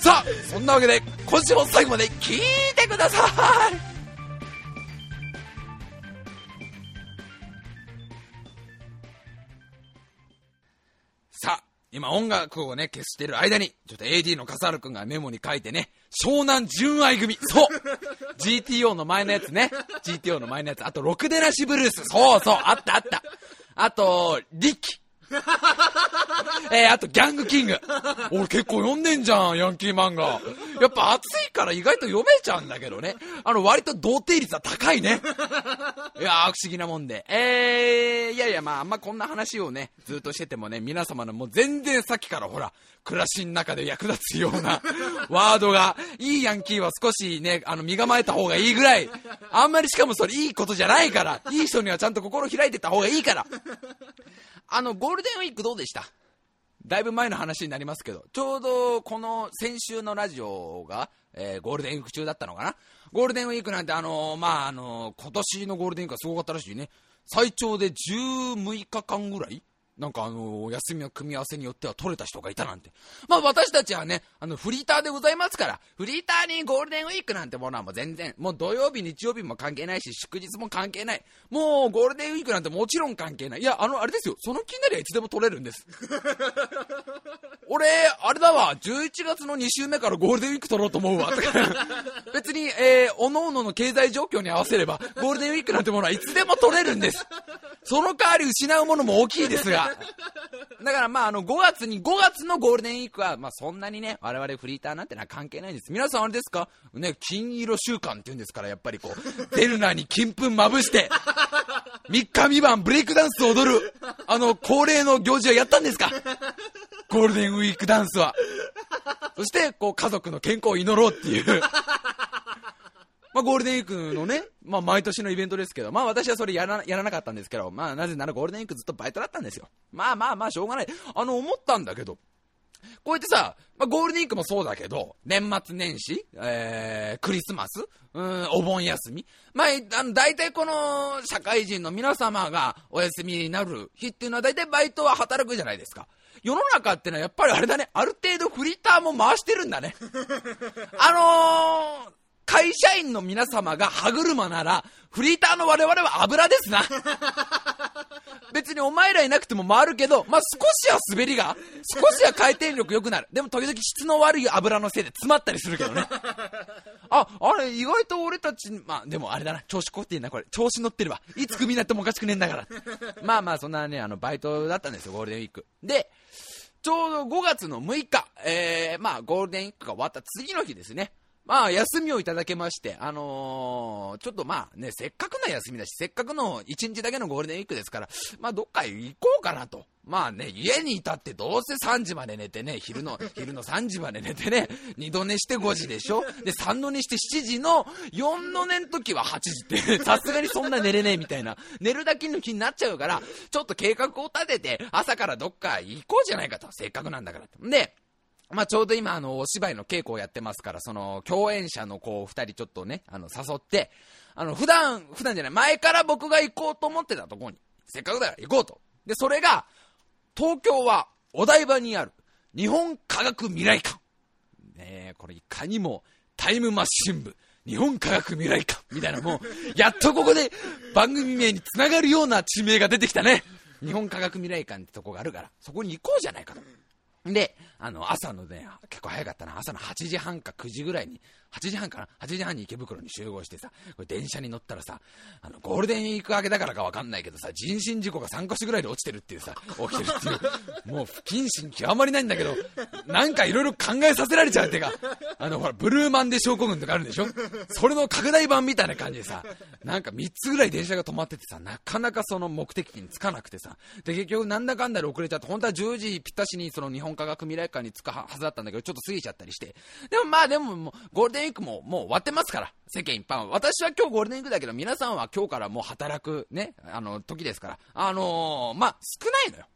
S1: さあそんなわけで今週も最後まで聞いてください。さあ今音楽をね消してる間にちょっと AD の笠原くんがメモに書いてね湘南純愛組。そう。GTO の前のやつね。GTO の前のやつ。あとろくでなしブルース。そうそう。あったあった。あとリキ。えー、あと、ギャングキング。俺結構読んでんじゃん、ヤンキー漫画。やっぱ熱いから意外と読めちゃうんだけどね。あの、割と童貞率は高いね。いやー、不思議なもんで。えー、いやいや、まあ、あんまこんな話をね、ずっとしててもね、皆様のもう全然さっきからほら、暮らしの中で役立つような ワードが、いいヤンキーは少しね、あの、身構えた方がいいぐらい、あんまりしかもそれいいことじゃないから、いい人にはちゃんと心開いてた方がいいから。あの、ゴールデンウィークどうでした？だいぶ前の話になりますけど、ちょうどこの先週のラジオが、えーゴールデンウィーク中だったのかな？ゴールデンウィークなんてあのーまあ、あのー今年のゴールデンウィークはすごかったらしいね。最長で16日間ぐらいなんかあの休みの組み合わせによっては取れた人がいたなんて。まあ私たちはね、あの、フリーターでございますから、フリーターにゴールデンウィークなんてものはもう全然、もう土曜日、日曜日も関係ないし、祝日も関係ない。もうゴールデンウィークなんてもちろん関係ない。いや、あの、あれですよ、その気になりゃいつでも取れるんです。俺、あれだわ、11月の2週目からゴールデンウィーク取ろうと思うわ。と か別に、えー、おののの経済状況に合わせれば、ゴールデンウィークなんてものはいつでも取れるんです。その代わり失うものも大きいですが。だからまあ、あの、5月に、5月のゴールデンウィークは、まあそんなにね、我々フリーターなんてのは関係ないんです。皆さんあれですか？ね、金色週間って言うんですから、やっぱりこう、デルナに金粉まぶして、3日三晩ブレイクダンスを踊る、あの、恒例の行事はやったんですか？ゴールデンウィークダンスは。そして、こう、家族の健康を祈ろうっていう。まあ、ゴールデンウィークのね、まあ、毎年のイベントですけど、まあ、私はそれやらやらなかったんですけど、まあ、なぜならゴールデンウィークずっとバイトだったんですよ。まあまあまあ、しょうがない。あの、思ったんだけど、こうやってさ、まあ、ゴールデンウィークもそうだけど、年末年始、えー、クリスマス、うん、お盆休み。まあ、あの、大体この、社会人の皆様がお休みになる日っていうのは、大体バイトは働くじゃないですか。世の中ってのはやっぱりあれだね、ある程度フリーターも回してるんだね。あのー、会社員の皆様が歯車なら、フリーターの我々は油ですな。別にお前らいなくても回るけど、まあ、少しは滑りが、少しは回転力良くなる。でも時々質の悪い油のせいで詰まったりするけどね。あ、あれ、意外と俺たち、まあ、でもあれだな、調子こってんな、これ。調子乗ってるわ。いつクビになってもおかしくねえんだから。まあまあ、そんなね、あの、バイトだったんですよ、ゴールデンウィーク。で、ちょうど5月の6日、えー、まあ、ゴールデンウィークが終わった次の日ですね。まあ、休みをいただけまして、あのーちょっとまあね、せっかくの休みだし、せっかくの1日だけのゴールデンウィークですから、まあ、どっか行こうかなと。まあね、家にいたってどうせ3時まで寝てね、昼の、昼の3時まで寝てね、2度寝して5時でしょ？で、3度寝して7時の、4度寝の時は8時って、さすがにそんな寝れねえみたいな、寝るだけの気になっちゃうから、ちょっと計画を立てて、朝からどっか行こうじゃないかと、せっかくなんだからと。で、まあ、ちょうど今、あの、お芝居の稽古をやってますから、その、共演者の子二人ちょっとね、あの、誘って、あの、普段、普段じゃない、前から僕が行こうと思ってたところに、せっかくだから行こうと。で、それが、東京はお台場にある日本科学未来館。ねえ、これいかにもタイムマシン部、日本科学未来館みたいなもう、やっとここで番組名につながるような地名が出てきたね。日本科学未来館ってとこがあるから、そこに行こうじゃないかと。で、あの、朝のね、結構早かったな、朝の8時半か9時ぐらいに、8時半かな ?8 時半に池袋に集合してさ、これ電車に乗ったらさ、あの、ゴールデンウィーク明けだからかわかんないけどさ、人身事故が3箇所ぐらいで落ちてるっていうさ、起きてるっていう、もう不謹慎極まりないんだけど、なんかいろいろ考えさせられちゃうっていうか、あの、ほら、ブルーマンデー症候群とかあるんでしょ？それの拡大版みたいな感じでさ、なんか3つぐらい電車が止まっててさ、なかなかその目的地に着かなくてさ、で、結局なんだかんだで遅れちゃって、本当は10時ぴったしにその日本科学未来館に着くはずだったんだけど、ちょっと過ぎちゃったりして。でもまあでもも、ゴールデンウィークももう終わってますから、世間一般は。私は今日ゴールデンウィークだけど、皆さんは今日からもう働くね、あの、時ですから。あのー、まあ、少ないのよ。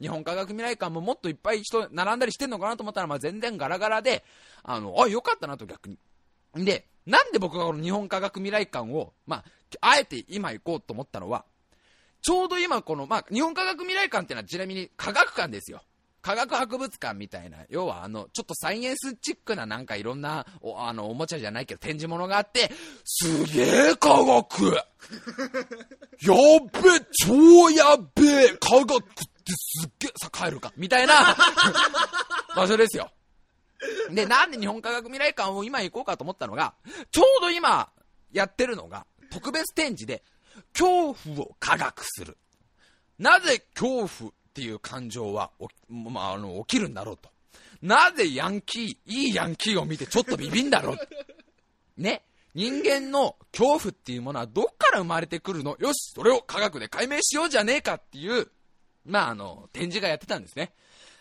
S1: 日本科学未来館ももっといっぱい人並んだりしてんのかなと思ったら、まあ全然ガラガラで、あの、あ、よかったなと逆に。で、なんで僕がこの日本科学未来館を、まあ、あえて今行こうと思ったのは、ちょうど今この、まあ、日本科学未来館っていうのはちなみに科学館ですよ。科学博物館みたいな、要はあの、ちょっとサイエンスチックななんかいろんなお、あの、おもちゃじゃないけど展示物があって、すげえ科学 やっべ、超やっべえ科学ってすっげえ、さ、帰るかみたいな 場所ですよ。で、なんで日本科学未来館を今行こうかと思ったのが、ちょうど今やってるのが、特別展示で、恐怖を科学する。なぜ恐怖っていう感情は、まあ、あの起きるんだろうと。なぜヤンキー、いいヤンキーを見てちょっとビビんだろう？ね？人間の恐怖っていうものはどっから生まれてくるの？よし、それを科学で解明しようじゃねえかっていう、まあ、あの、展示がやってたんですね。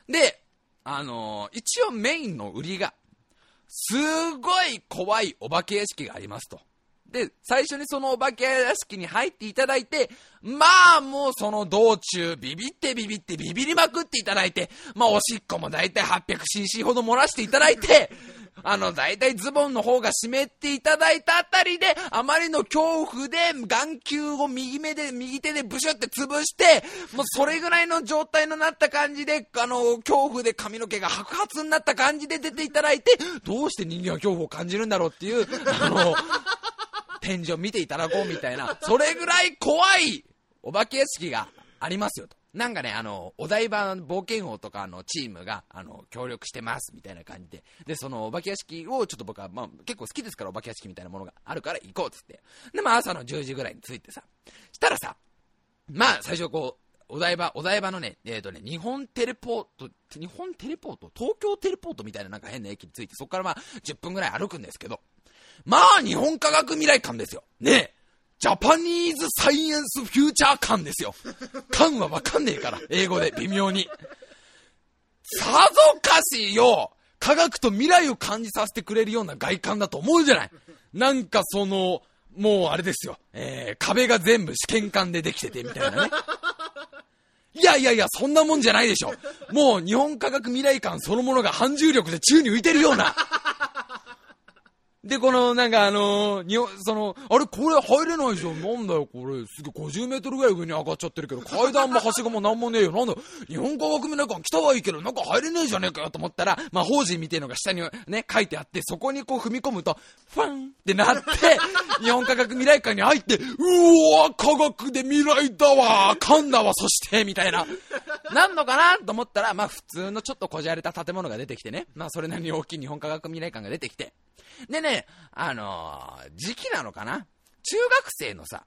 S1: で、あの、一応メインの売りが、すごい怖いお化け屋敷がありますと。で、最初にそのお化け屋敷に入っていただいて、まあもうその道中、ビビってビビってビビりまくっていただいて、まあおしっこもだいたい 800cc ほど漏らしていただいて、あの、だいたいズボンの方が湿っていただいたあたりで、あまりの恐怖で眼球を右目で、右手でブシュって潰して、もうそれぐらいの状態のなった感じで、あの、恐怖で髪の毛が白髪になった感じで出ていただいて、どうして人間は恐怖を感じるんだろうっていう、あの、展示を見ていただこうみたいな、それぐらい怖いお化け屋敷がありますよと。なんかね、あの、お台場冒険王とかのチームが、あの、協力してます、みたいな感じで。で、そのお化け屋敷をちょっと僕は、まあ、結構好きですから、お化け屋敷みたいなものがあるから行こうっつって。で、まあ、朝の10時ぐらいに着いてさ。したらさ、まあ、最初こう、お台場、お台場のね、えっ、とね、日本テレポート、日本テレポート？東京テレポートみたいななんか変な駅に着いて、そこからまあ、10分ぐらい歩くんですけど、まあ、日本科学未来館ですよ。ねえ。ジャパニーズサイエンスフューチャー館ですよ。館はわかんねえから、英語で微妙に。さぞかしよ科学と未来を感じさせてくれるような外観だと思うじゃないなんかその、もうあれですよ。えー、壁が全部試験管でできててみたいなね。いやいやいや、そんなもんじゃないでしょ。もう日本科学未来館そのものが反重力で宙に浮いてるような。で、この、なんかあのー、にその、あれ、これ入れないじゃん。なんだよ、これ。すげえ50メートルぐらい上に上がっちゃってるけど、階段もはしごもなんもねえよ。なんだよ、日本科学未来館来たはいいけど、なんか入れねえじゃねえかよと思ったら、まあ、法人みたいのが下にね、書いてあって、そこにこう踏み込むと、ファンってなって、日本科学未来館に入って、うおー、科学で未来だわ噛んだわ、そして、みたいな。なんのかなと思ったら、まあ、普通のちょっとこじゃれた建物が出てきてね。まあ、それなりに大きい日本科学未来館が出てきて。でね、あのー時期なのかな？中学生のさ、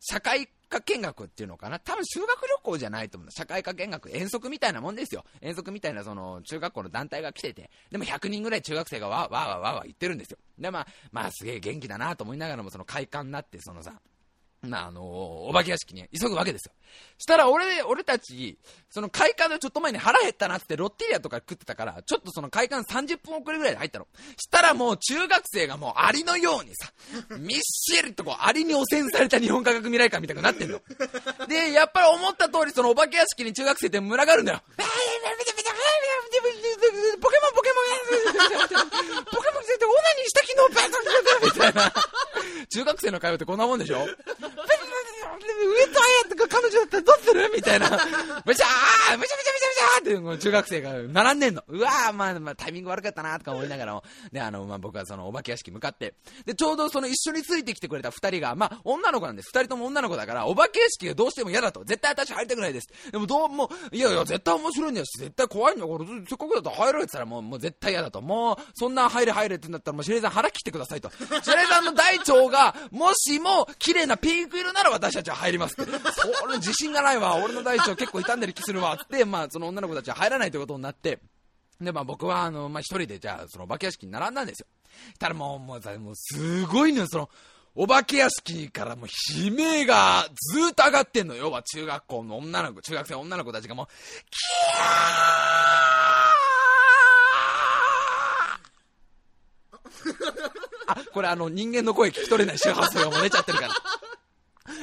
S1: 社会科見学っていうのかな？多分修学旅行じゃないと思う。社会科見学、遠足みたいなもんですよ。遠足みたいなその中学校の団体が来てて、でも100人ぐらい中学生がわーわーわーわー言ってるんですよ。で、まあ、まあすげえ元気だなと思いながらもその快感になって、そのさ、まあ、あのお化け屋敷に急ぐわけですよ。したら俺、俺たち、その開館のちょっと前に腹減ったなってロッテリアとか食ってたから、ちょっとその開館30分遅れぐらいで入ったの。したらもう中学生がもうアリのようにさ、みっしりとこうアリに汚染された日本科学未来館みたいになってんの。で、やっぱり思った通りそのお化け屋敷に中学生って群がるんだよ。ポケモンポケモンポケモンってオナニーした昨日バカみたいな。中学生の会話ってこんなもんでしょ上とか彼女だったらどうするみたいな。むちゃーむちゃむちゃむちゃむちゃって中学生が並んでんの。うわー、まあ、まあ、タイミング悪かったなとか思いながらも。で、あの、まあ、僕はそのお化け屋敷向かって。で、ちょうどその一緒についてきてくれた二人が、まあ、女の子なんです。二人とも女の子だから、お化け屋敷がどうしても嫌だと。絶対私入りたくないです。でもどうも、いやいや、絶対面白いんだよし、絶対怖いんだから、せっかくだと入ろうって言ったらもう、もう絶対嫌だと。もう、そんな入れ入れって言うんだったら、もう白井さん腹切ってくださいと。白井さんの大腸が、もしも綺麗なピンク色なら私たちは入りますって。それ自信がないわ。俺の大腸結構傷んでる気するわ。って、まあ、その女の子たちは入らないということになって、で、まあ僕は、あの、まあ一人で、じゃあ、そのお化け屋敷に並んだんですよ。たらもう、もう、もうすごいのよ、その、お化け屋敷からもう悲鳴がずっと上がってんのよ。は中学校の女の子、中学生女の子たちがもう、キャーあ、これあの人間の声聞き取れない周波数がもう出ちゃってるから。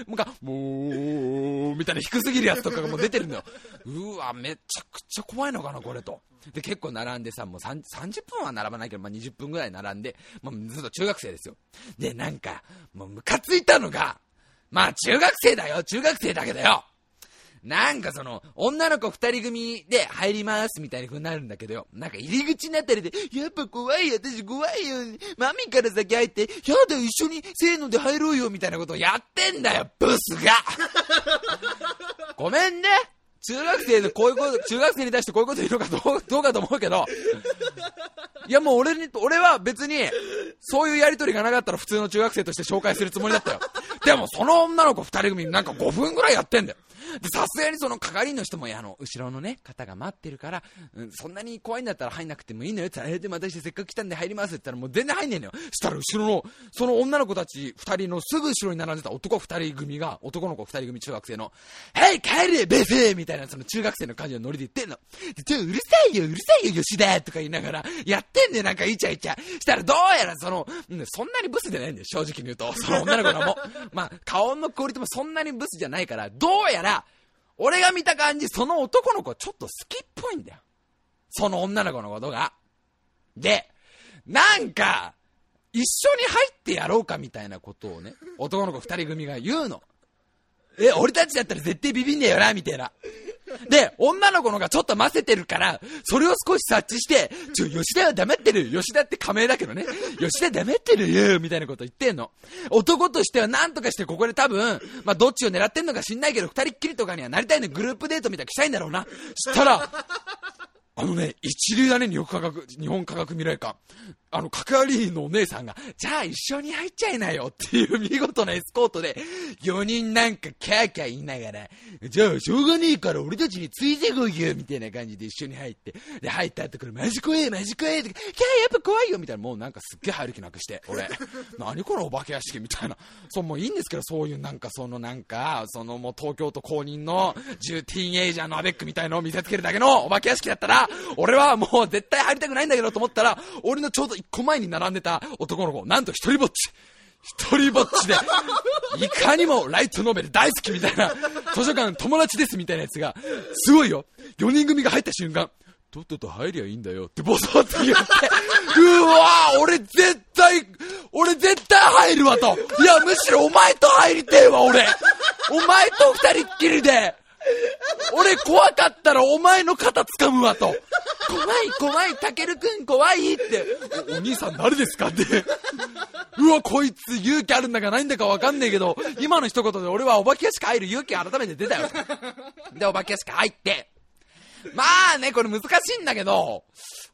S1: もうか、もう、みたいな低すぎるやつとかがもう出てるのよ。うわ、めちゃくちゃ怖いのかな、これと。で、結構並んでさ、もう30分は並ばないけど、まあ、20分ぐらい並んで、まあ、ずっと中学生ですよ。で、なんか、もうムカついたのが、まあ中学生だよ、中学生だけどよ。なんかその、女の子二人組で入りますみたいな風になるんだけどよ。なんか入り口のあたりで、やっぱ怖い、私怖いよ。マミから先入って、やだ、一緒にせーので入ろうよみたいなことをやってんだよ、ブスが ごめんね。中学生でこういうこと、中学生に対してこういうこと言うのかどうどうかと思うけど、いやもう俺に、俺は別に、そういうやりとりがなかったら普通の中学生として紹介するつもりだったよ。でもその女の子二人組なんか5分ぐらいやってんだよ。さすがにその係の人も、あの、後ろのね、方が待ってるから、うん、そんなに怖いんだったら入んなくてもいいのよって言ったら、え、でも私せっかく来たんで入りますって言ったら、もう全然入んねえのよ。したら後ろの、その女の子たち二人のすぐ後ろに並んでた男二人組が、男の子二人組中学生の、はい帰れベセーみたいなその中学生の感じのノリで言ってんの。ちょ、うるさいよ、うるさいよ、吉田とか言いながら、やってんねなんかイチャイチャ。したらどうやらその、うん、そんなにブスじゃないんだよ、正直に言うと。その女の子のも。まあ、顔のクオリティもそんなにブスじゃないから、どうやら、俺が見た感じ、その男の子ちょっと好きっぽいんだよ。その女の子のことが。で、なんか、一緒に入ってやろうかみたいなことをね、男の子二人組が言うの。え、俺たちだったら絶対ビビんねえよな、みたいな。で、女の子のがちょっと混ぜてるから、それを少し察知して、ちょ、吉田は黙ってる。吉田って仮名だけどね。吉田黙ってるよ、みたいなこと言ってんの。男としては何とかしてここで多分、まあ、どっちを狙ってんのか知んないけど、二人っきりとかにはなりたいの。グループデートみたいにしたいんだろうな。したら、あのね、一流だね、日本科学、日本科学未来館。あの、係員のお姉さんが、じゃあ一緒に入っちゃいなよっていう見事なエスコートで、4人なんかキャーキャー言いながら、じゃあしょうがねえから俺たちについてこいよみたいな感じで一緒に入って、で、入った後からマジ怖え、マジ怖えって、キャーやっぱ怖いよみたいな、もうなんかすっげえ入る気なくして、俺。何このお化け屋敷みたいな。そう、もういいんですけど、そういうなんかそのなんか、そのもう東京都公認の10ティーンエイジャーのアベックみたいのを見せつけるだけのお化け屋敷だったら、俺はもう絶対入りたくないんだけどと思ったら、俺のちょうど一個前に並んでた男の子、なんと一人ぼっち。一人ぼっちで、いかにもライトノベル大好きみたいな、図書館友達ですみたいなやつが、すごいよ。4人組が入った瞬間、とっとと入りゃいいんだよってボソって言って、うわ俺絶対、俺絶対入るわと。いや、むしろお前と入りてえわ、俺。お前と二人っきりで、俺怖かったらお前の肩掴むわと。怖い怖い、たけるくん怖いってお。お兄さん誰ですかって。うわ、こいつ勇気あるんだかないんだかわかんねえけど、今の一言で俺はお化け屋敷入る勇気改めて出たよ。で、お化け屋敷入って。まあね、これ難しいんだけど、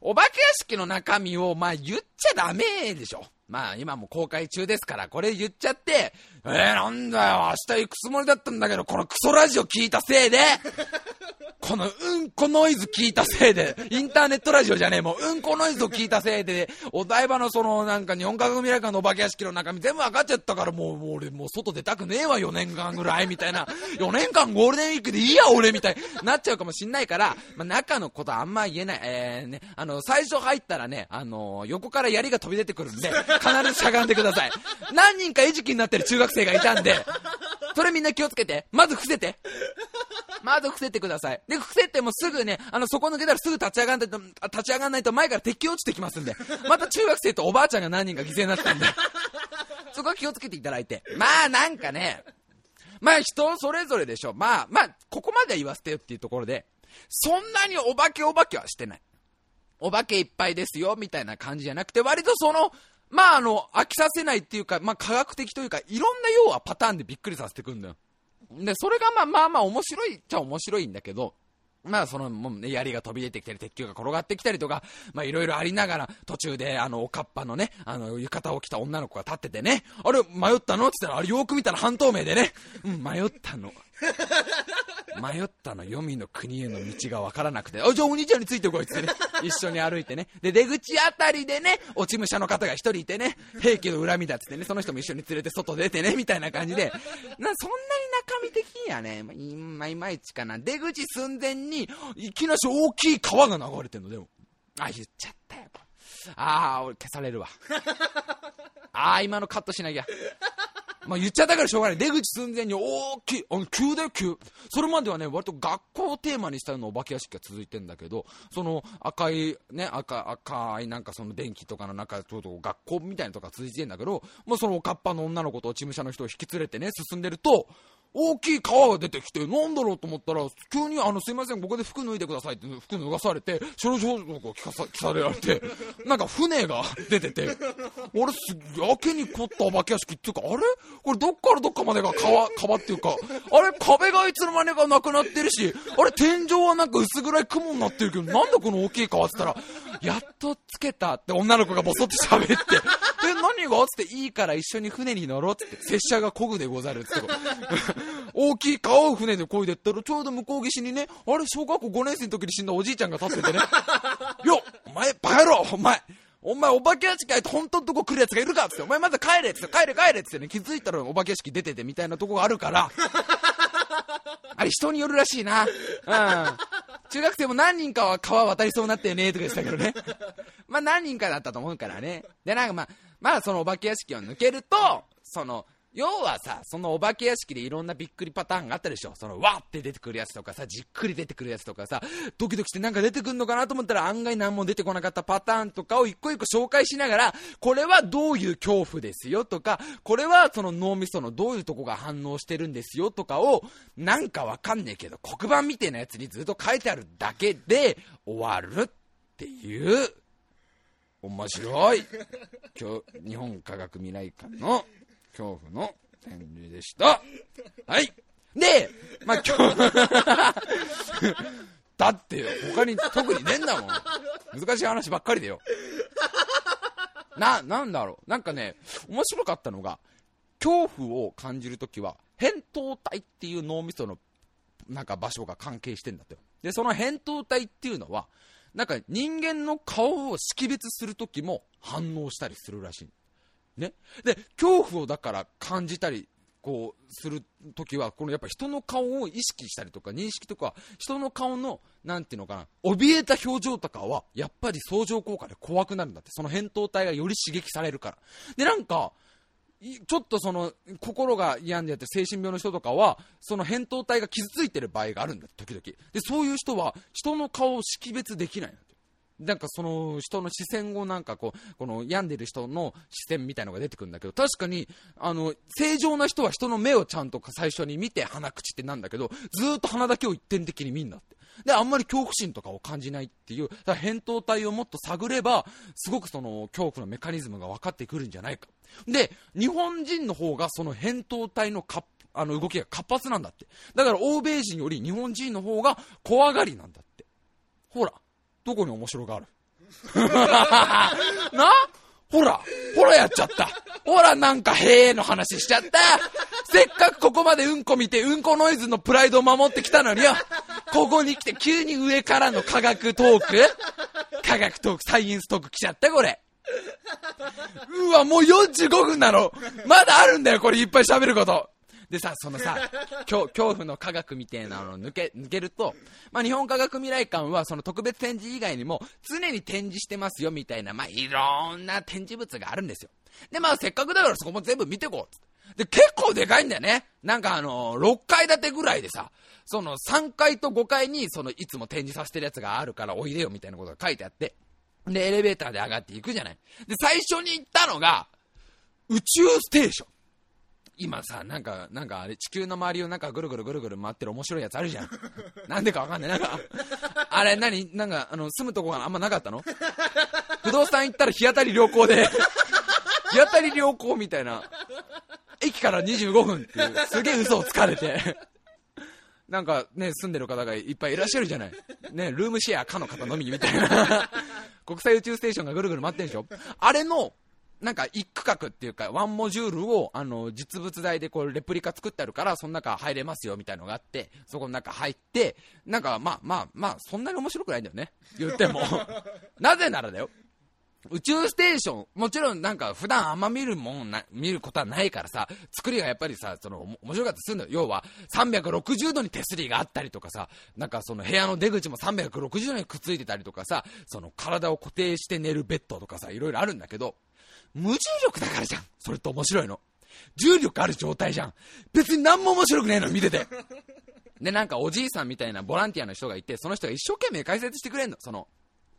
S1: お化け屋敷の中身を、まあ言っちゃダメでしょ。まあ今も公開中ですから、これ言っちゃって、えー、なんだよ、明日行くつもりだったんだけど、このクソラジオ聞いたせいで、このうんこノイズ聞いたせいで、インターネットラジオじゃねえ、もううんこノイズを聞いたせいで、お台場のそのなんか日本科学未来館のお化け屋敷の中身全部分かっちゃったからもう、もう俺もう外出たくねえわ、4年間ぐらい、みたいな。4年間ゴールデンウィークでいいや、俺、みたい。になっちゃうかもしんないから、まあ、中のことはあんま言えない。えー、ね、あの、最初入ったらね、あの、横から槍が飛び出てくるんで、必ずしゃがんでください。何人か餌食になってる中学生がいたんで、それみんな気をつけて。まず伏せて。まず伏せてください。で、伏せてもすぐね、あの、そこ抜けたらすぐ立ち上がんないと、立ち上がんないと前から敵落ちてきますんで。また中学生とおばあちゃんが何人か犠牲になったんで。そこは気をつけていただいて。まあ、なんかね、まあ人それぞれでしょ。まあ、まあ、ここまでは言わせてよっていうところで、そんなにお化けお化けはしてない。お化けいっぱいですよ、みたいな感じじゃなくて、割とその、まああの、飽きさせないっていうか、まあ科学的というか、いろんな要はパターンでびっくりさせてくんだよ。で、それがまあまあまあ面白いっちゃ面白いんだけど、まあその、もうね、槍が飛び出てきたり、鉄球が転がってきたりとか、まあいろいろありながら、途中であの、おかっぱのね、あの、浴衣を着た女の子が立っててね、あれ、迷ったの？って言ったら、あれよく見たら半透明でね、うん、迷ったの。迷ったの、黄泉の国への道がわからなくて、あ、じゃあお兄ちゃんについてこいっつってね、一緒に歩いてね。で、出口あたりでね、落ち武者の方が一人いてね、平家の恨みだっつってね、その人も一緒に連れて外出てね、みたいな感じで、な、そんなに中身的にはね、まあ、いまあいまいちかな。出口寸前に、いきなし大きい川が流れてんの、でも。あ、言っちゃったよ。あー、俺消されるわ。あー、今のカットしなきゃ。まあ言っちゃったからしょうがない。出口寸前に大きい、あの、急だよ、急。それまではね、割と学校をテーマにしたようなお化け屋敷が続いてんだけど、その赤い、ね、赤、赤いなんかその電気とかの中、ちょっと学校みたいなとか続いてんだけど、もうそのおかっぱの女の子と事務所の人を引き連れてね、進んでると、大きい川が出てきて、なんだろうと思ったら、急に、あの、すいません、ここで服脱いでくださいって、服脱がされて、少女消毒を聞かさ、聞かれられて、なんか船が出てて、俺す、やけに凝ったお化け屋敷っていうか、あれ？これどっからどっかまでが川、川っていうか、あれ壁がいつの間にかなくなってるし、あれ天井はなんか薄暗い雲になってるけど、なんだこの大きい川って言ったら、やっとつけたって女の子がボソって喋って、え、何が？つっていいから一緒に船に乗ろうって、拙者が漕ぐでござるって。大きい川を船で漕いでったら、ちょうど向こう岸にね、あれ、小学校5年生の時に死んだおじいちゃんが立っててね、よお前、バカ野郎お前、お前、お化け屋敷入って本当のとこ来るやつがいるかっつって、お前まず帰れっつって、帰れ帰れっつってね、気づいたらお化け屋敷出ててみたいなとこがあるから、あれ人によるらしいな。うん。中学生も何人かは川渡りそうになったよね、とか言ってたけどね。まあ何人かだったと思うからね。で、なんかまあ、まあそのお化け屋敷を抜けると、その、要はさ、そのお化け屋敷でいろんなびっくりパターンがあったでしょ。その、わって出てくるやつとかさ、じっくり出てくるやつとかさ、ドキドキしてなんか出てくるのかなと思ったら案外何も出てこなかったパターンとかを一個一個紹介しながら、これはどういう恐怖ですよとか、これはその脳みそのどういうとこが反応してるんですよとかを、なんかわかんねえけど、黒板みたいなやつにずっと書いてあるだけで終わるっていう、面白い、今日、日本科学未来館の恐怖の展示でした。はい。で、まあ、今日、だってよ、他に特にねえんだもん。難しい話ばっかりでよ。な、なんだろう。なんかね、面白かったのが、恐怖を感じるときは、扁桃体っていう脳みその、なんか場所が関係してんだってよ。で、その扁桃体っていうのは、なんか人間の顔を識別するときも反応したりするらしい。ね。で、恐怖をだから感じたり、こう、するときは、このやっぱ人の顔を意識したりとか、認識とか、人の顔の、なんていうのかな、怯えた表情とかは、やっぱり相乗効果で怖くなるんだって。その扁桃体がより刺激されるから。で、なんか、ちょっとその、心が病んでやって精神病の人とかは、その扁桃体が傷ついてる場合があるんだ、時々。で、そういう人は、人の顔を識別できない。なんかその人の視線をなんかこう、この病んでる人の視線みたいのが出てくるんだけど、確かに、あの、正常な人は人の目をちゃんと最初に見て鼻口ってなんだけど、ずっと鼻だけを一点的に見んだって。で、あんまり恐怖心とかを感じないっていう、だから扁桃体をもっと探れば、すごくその恐怖のメカニズムが分かってくるんじゃないか。で、日本人の方がその扁桃体のかあの動きが活発なんだって。だから欧米人より日本人の方が怖がりなんだって。ほら、どこに面白がある？な？ほら、ほらやっちゃった。ほらなんかへえの話しちゃった。せっかくここまでうんこ見てうんこノイズのプライドを守ってきたのによ。ここに来て急に上からの科学トーク科学トーク、サイエンストーク来ちゃったこれ。うわ、もう45分なの。まだあるんだよ、これいっぱい喋ること。でさ、そのさ、恐怖の科学みたいなのを抜け、抜けると、まあ、日本科学未来館はその特別展示以外にも常に展示してますよみたいな、まあ、いろんな展示物があるんですよ。で、まあ、せっかくだからそこも全部見てこうっつっ。で、結構でかいんだよね。なんかあの6階建てぐらいでさ、その3階と5階にそのいつも展示させてるやつがあるからおいでよみたいなことが書いてあって。で、エレベーターで上がっていくじゃない。で、最初に行ったのが、宇宙ステーション。今さ、なんか、なんかあれ、地球の周りをなんかぐるぐるぐるぐる回ってる面白いやつあるじゃん。なんでかわかんない。なんか、あれ何？なんか、あの、住むとこがあんまなかったの？不動産行ったら日当たり良好で、日当たり良好みたいな。駅から25分っていう、すげえ嘘をつかれて。なんかね、住んでる方がいっぱいいらっしゃるじゃない。ね、ルームシェアかの方のみみたいな。国際宇宙ステーションがぐるぐる回ってんでしょ？あれの、なんか一区画っていうか、ワンモジュールを、あの、実物大でこう、レプリカ作ってあるから、その中入れますよ、みたいなのがあって、そこの中入って、なんか、まあまあまあ、そんなに面白くないんだよね。言っても。なぜならだよ。宇宙ステーション、もちろんなんか普段あんま見るもんな、見ることはないからさ、作りがやっぱりさ、その、面白かったりするんだよ。要は、360度に手すりがあったりとかさ、なんかその部屋の出口も360度にくっついてたりとかさ、その体を固定して寝るベッドとかさ、いろいろあるんだけど、無重力だからじゃん。それって面白いの。重力ある状態じゃん。別に何も面白くねえの、見てて。で、なんかおじいさんみたいなボランティアの人がいて、その人が一生懸命解説してくれんの。その、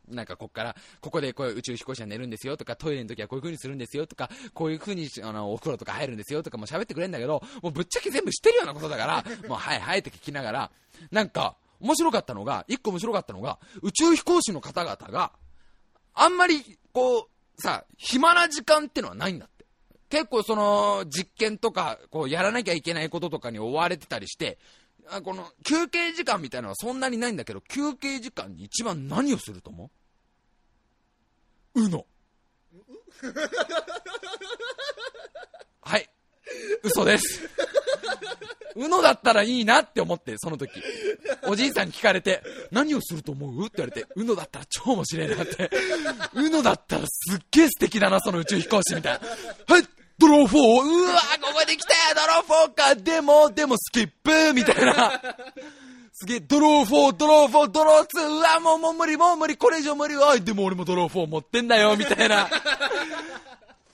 S1: なんかこっから、ここでこういう宇宙飛行士は寝るんですよとか、トイレの時はこういう風にするんですよとか、こういう風にあのお風呂とか入るんですよとかも喋ってくれんだけど、もうぶっちゃけ全部知ってるようなことだから、もうはいはいって聞きながら、なんか面白かったのが、一個面白かったのが、宇宙飛行士の方々が、あんまりこう、さ、暇な時間ってのはないんだって。結構その実験とか、こうやらなきゃいけないこととかに追われてたりして、あこの休憩時間みたいなのはそんなにないんだけど、休憩時間に一番何をすると思う？うの。はい。嘘です。うのだったらいいなって思って、その時。おじいさんに聞かれて、何をすると思う？って言われて、うのだったら超面白いなって。うのだったらすっげえ素敵だな、その宇宙飛行士みたいな。はい、ドロー 4! うわここで来た、ドロー4かでも、でもスキップみたいな。すげえ、ドロー4、ドロー4、ドロー2、うわ、もう、もう無理、もう無理、これ以上無理わ。でも俺もドロー4持ってんだよ、みたいな。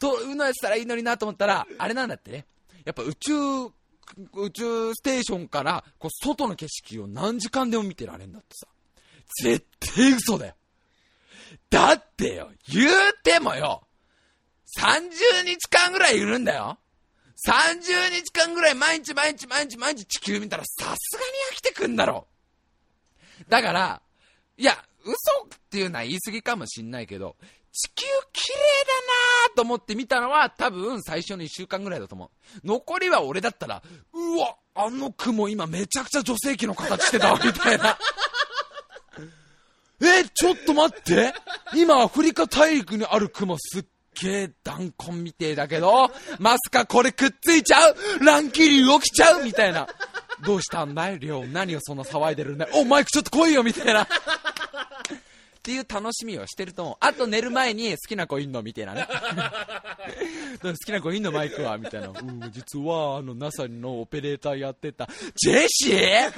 S1: と、うのやったらいいのになと思ったら、あれなんだってね。やっぱ宇宙、宇宙ステーションから、こう、外の景色を何時間でも見てられんだってさ。絶対嘘だよ。だってよ、言うてもよ、30日間ぐらいいるんだよ。30日間ぐらい毎日毎日毎日毎日地球見たらさすがに飽きてくんだろ。だから、いや、嘘っていうのは言い過ぎかもしんないけど、地球綺麗だなと思って見たのは多分最初の1週間ぐらいだと思う。残りは俺だったら、うわ、あの雲今めちゃくちゃ女性器の形してた、みたいな。え、ちょっと待って今アフリカ大陸にある雲すっげえ弾痕みてえだけど、まさかこれくっついちゃう乱気流起きちゃうみたいな。どうしたんだい？りょう何をそんな騒いでるんだい？お、マイクちょっと来いよみたいな。っていう楽しみをしてると思う。あと寝る前に好きな子いんのみたいなね。好きな子いんのマイクはみたいな。うん、実はあの NASA のオペレーターやってた。ジェシー？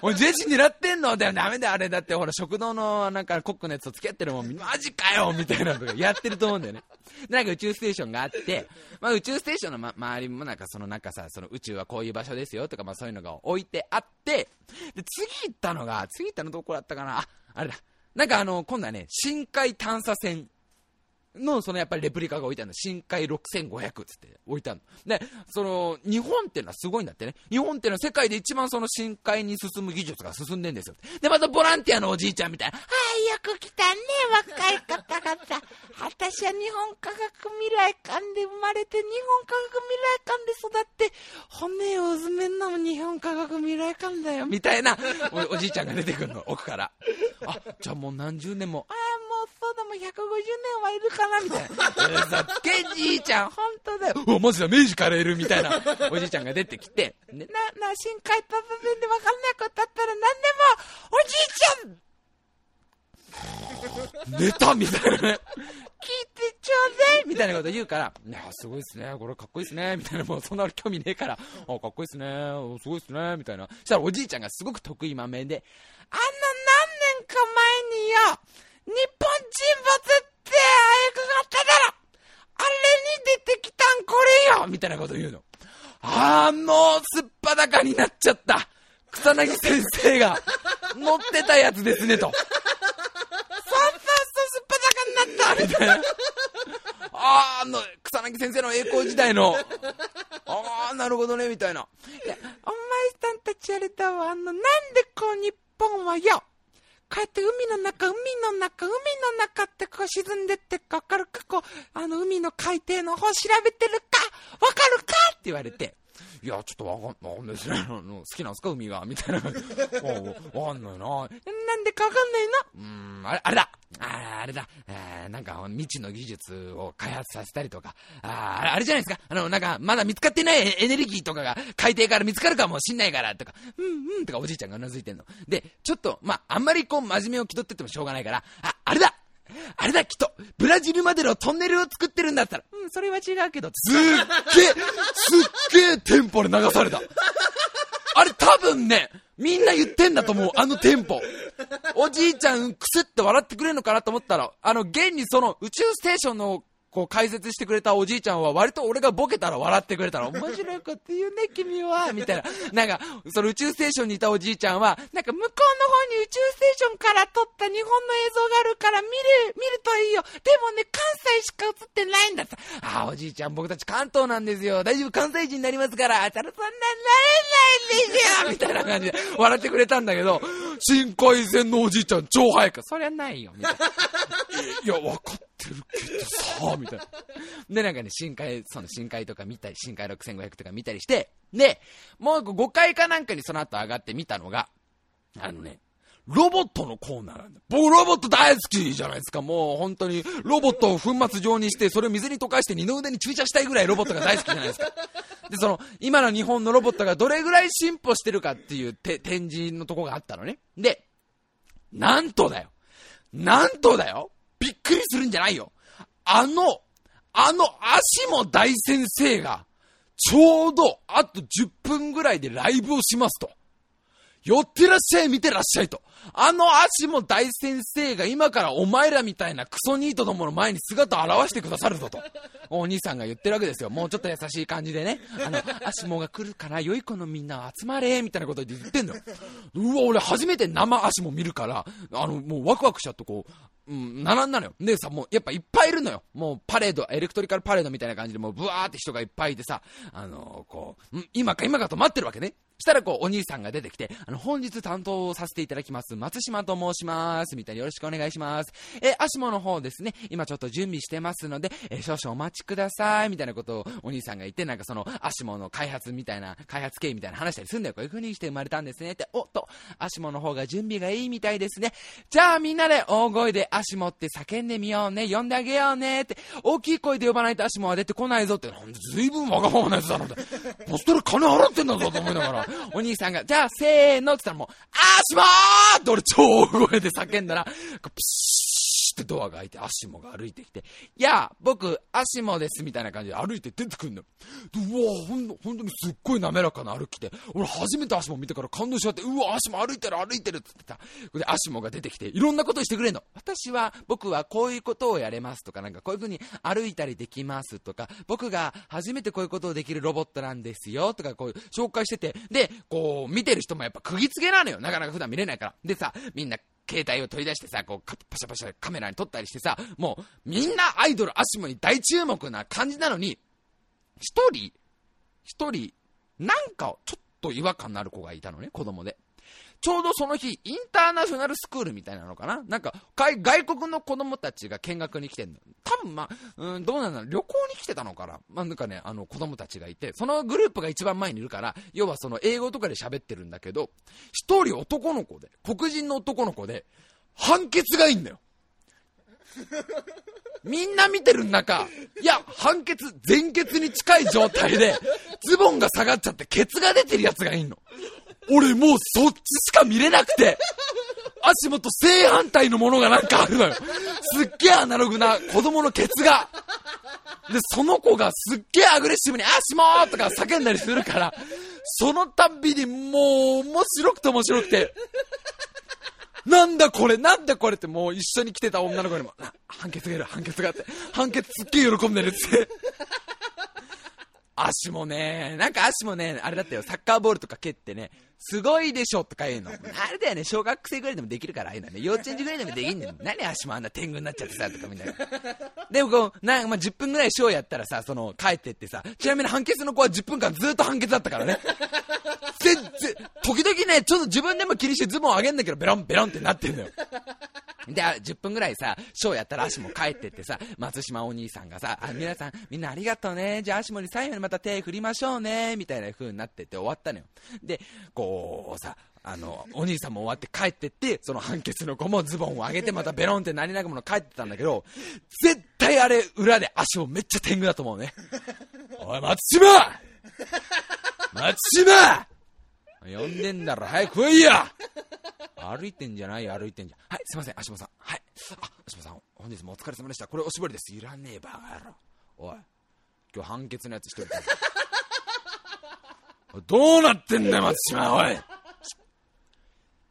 S1: おいジェシー狙ってんの？だよ。ダメだ、あれだってほら食堂のなんかコックのやつと付き合ってるもん。マジかよみたいなとかやってると思うんだよね。なんか宇宙ステーションがあって、まあ宇宙ステーションの、ま、周りもなんかそのなんかさ、その宇宙はこういう場所ですよとかまあそういうのが置いてあって、で、次行ったのが、次行ったのどこだったかな？あ、あれだ。なんかあの、今度はね、深海探査船。の、そのやっぱりレプリカが置いてあるの。深海6500つって置いてあるの。で、その、日本っていうのはすごいんだってね。日本っていうのは世界で一番その深海に進む技術が進んでんですよ。で、またボランティアのおじいちゃんみたいな。はい、よく来たね、若い方々。私は日本科学未来館で生まれて、日本科学未来館で育って、骨をうずめんのも日本科学未来館だよ。みたいなお、おじいちゃんが出てくるの、奥から。あ、じゃあもう何十年も、ああ、もうそそうだ、もう150年はいるかな、みたいな。ちゃん、本当だよ。うわ、マジだ、明治からいる、みたいな、おじいちゃんが出てきて、ね、な、な、深海突然でわかんないことあったら何でも、おじいちゃん。寝たみたいなね。聞いてちょうだいみたいなこと言うから、いや、すごいっすね、これかっこいいっすね、みたいな、もうそんな興味ねえから、あ、かっこいいっすね、すごいっすね、みたいな。そしたらおじいちゃんがすごく得意満面で、あの何年か前によ、日本沈没って映画があっただろあれに出てきたんこれよみたいなこと言うの。あー、もうすっぱだかになっちゃった草薙先生が乗ってたやつですね、と。そうそうそう、すっぱだかになった？みたいな。あー、あの、草薙先生の栄光時代の、あー、なるほどね、みたいな。いや、お前さんたちあれだわ、あの、なんでこう日本はよ、こうやって海の中、海の中、海の中ってこう沈んでってかわかるかこう、あの海の海底の方調べてるかわかるかって言われて、いや、ちょっとわかんわかんないですね。好きなんですか？海が。みたいな。おわかんないな。なんでかわかんないの？うーん、あれ、あれだ。ああれだ、えーなんか未知の技術を開発させたりとか、ああれじゃないですか？あの、なんかまだ見つかってないエネルギーとかが海底から見つかるかもしんないからとか、うんうんとかおじいちゃんがうなずいてんの。で、ちょっと、まあ、あんまりこう真面目を気取ってってもしょうがないから、あ、あれだあれだ、きっと、ブラジルまでのトンネルを作ってるんだったら、うん、それは違うけど、すっげえ、すっげえテンポで流された。あれ多分ね、みんな言ってんだと思う、あのテンポ。おじいちゃん、くすって笑ってくれるのかなと思ったら、あの、現にその宇宙ステーションの、こう解説してくれたおじいちゃんは割と俺がボケたら笑ってくれたら面白いこと言うね君はみたいな。なんかその宇宙ステーションにいたおじいちゃんはなんか向こうの方に宇宙ステーションから撮った日本の映像があるから見る見るといいよ。でもね関西しか映ってないんだって。ああおじいちゃん僕たち関東なんですよ。大丈夫関西人になりますから。あただそんななれないですよみたいな感じで笑ってくれたんだけど新海線のおじいちゃん超早くそりゃないよみたいな。いや、分かったってるけどさ、みたいな。で、なんかね、深海、その深海とか見たり、深海6500とか見たりして、で、もう5回かなんかにその後上がって見たのが、あのね、ロボットのコーナーなんだ。僕ロボット大好きじゃないですか。もう本当にロボットを粉末状にして、それを水に溶かして二の腕に注射したいぐらいロボットが大好きじゃないですか。で、その、今の日本のロボットがどれぐらい進歩してるかっていうて展示のとこがあったのね。で、なんとだよ。なんとだよ。びっくりするんじゃないよ。あの、あの足も大先生が、ちょうどあと10分ぐらいでライブをしますと。寄ってらっしゃい、見てらっしゃいと。あの足も大先生が今からお前らみたいなクソニートどもの前に姿を現してくださるぞと。お兄さんが言ってるわけですよ。もうちょっと優しい感じでね。あの、足もが来るから良い子のみんな集まれみたいなこと言ってんのよ。うわ、俺初めて生足も見るから、あの、もうワクワクしちゃってこう、うん、並んだのよ。でさ、もうやっぱいっぱいいるのよ。もうパレード、エレクトリカルパレードみたいな感じで、もうブワーって人がいっぱいいてさ、あのこう、ん今か今かと待ってるわけね。したらこう、お兄さんが出てきて、あの、本日担当させていただきます、松島と申します。みたいによろしくお願いします。え、足もの方ですね、今ちょっと準備してますので、え、少々お待ちください。みたいなことをお兄さんが言って、なんかその、足もの開発みたいな、開発経緯みたいな話したりするんだよ。こういう風にして生まれたんですね。って、おっと、足もの方が準備がいいみたいですね。じゃあみんなで大声で足もって叫んでみようね。呼んであげようね。って、大きい声で呼ばないと足もは出てこないぞって、なんで随分わがままなやつだなんて。ポストル金払ってんだぞと思いながら、お兄さんが、じゃあせーのって言ったらもう、あーしまー!って俺超大声で叫んだら、プシーってドアが開いて、アシモが歩いてきて、いや、僕、アシモですみたいな感じで歩いて出てくんの。うわほんと、ほんとにすっごい滑らかな歩きで、俺初めてアシモ見てから感動しちゃって、うわ、アシモ歩いてる歩いてるって言ってた。で、アシモが出てきて、いろんなことしてくれんの。私は、僕はこういうことをやれますとか、なんかこういう風に歩いたりできますとか、僕が初めてこういうことをできるロボットなんですよとか、こう紹介してて、で、こう、見てる人もやっぱ釘付けなのよ。なかなか普段見れないから。でさ、みんな、携帯を取り出してさ、こう、パシャパシャカメラに撮ったりしてさ、もう、みんなアイドルアシモに大注目な感じなのに、一人、一人、なんかちょっと違和感のある子がいたのね、子供で。ちょうどその日、インターナショナルスクールみたいなのかな？なんか、外外国の子供たちが見学に来てんの。多分まあ、うん、どうなんだろう、旅行に来てたのかな？まあ、なんかね、あの、子供たちがいて、そのグループが一番前にいるから、要はその英語とかで喋ってるんだけど、一人男の子で、黒人の男の子で、判決がいいんだよ。みんな見てる中、いや、判決、前決に近い状態で、ズボンが下がっちゃってケツが出てるやつがいんの。俺もうそっちしか見れなくて、足元正反対のものがなんかあるのよ。すっげえアナログな子供のケツが。で、その子がすっげえアグレッシブに、足もーとか叫んだりするから、そのたんびにもう面白くて面白くて、なんだこれなんだこれ。ってもう一緒に来てた女の子にも、判決がいる、判決があって、判決すっげえ喜んでるって。足もね、なんか足もね、あれだったよ、サッカーボールとか蹴ってね、すごいでしょとか言うの。あれだよね、小学生ぐらいでもできるから、ああいうのね。幼稚園児ぐらいでもできんねん。何足もあんな天狗になっちゃってさ、とかみたいな。でもこう、なんかまあ10分ぐらいショーやったらさ、その、帰ってってさ、ちなみに判決の子は10分間ずっと判決だったからね。全然、時々ね、ちょっと自分でも気にしてズボン上げんだけど、ベロンベロンってなってんのよ。で、あ10分ぐらいさ、ショーやったら足も帰ってってさ、松島お兄さんがさ、あ、皆さん、みんなありがとうね。じゃあ足もに最後にまた手振りましょうね。みたいな風になってって終わったのよ。で、こうさ、あの、お兄さんも終わって帰ってって、その判決の子もズボンを上げて またベロンってなりながらも帰ってたんだけど、絶対あれ裏で足をめっちゃ天狗だと思うね。おい、松島 松島呼んでんだろ、早く来いよ歩いてんじゃないよ、歩いてんじゃん。はい、すいません、足元さん。はい。あ、足元さん、本日もお疲れ様でした。これおしぼりです。いらねえ、バカ野郎。おい、今日判決のやつ一人で。どうなってんだよ、松島、おい。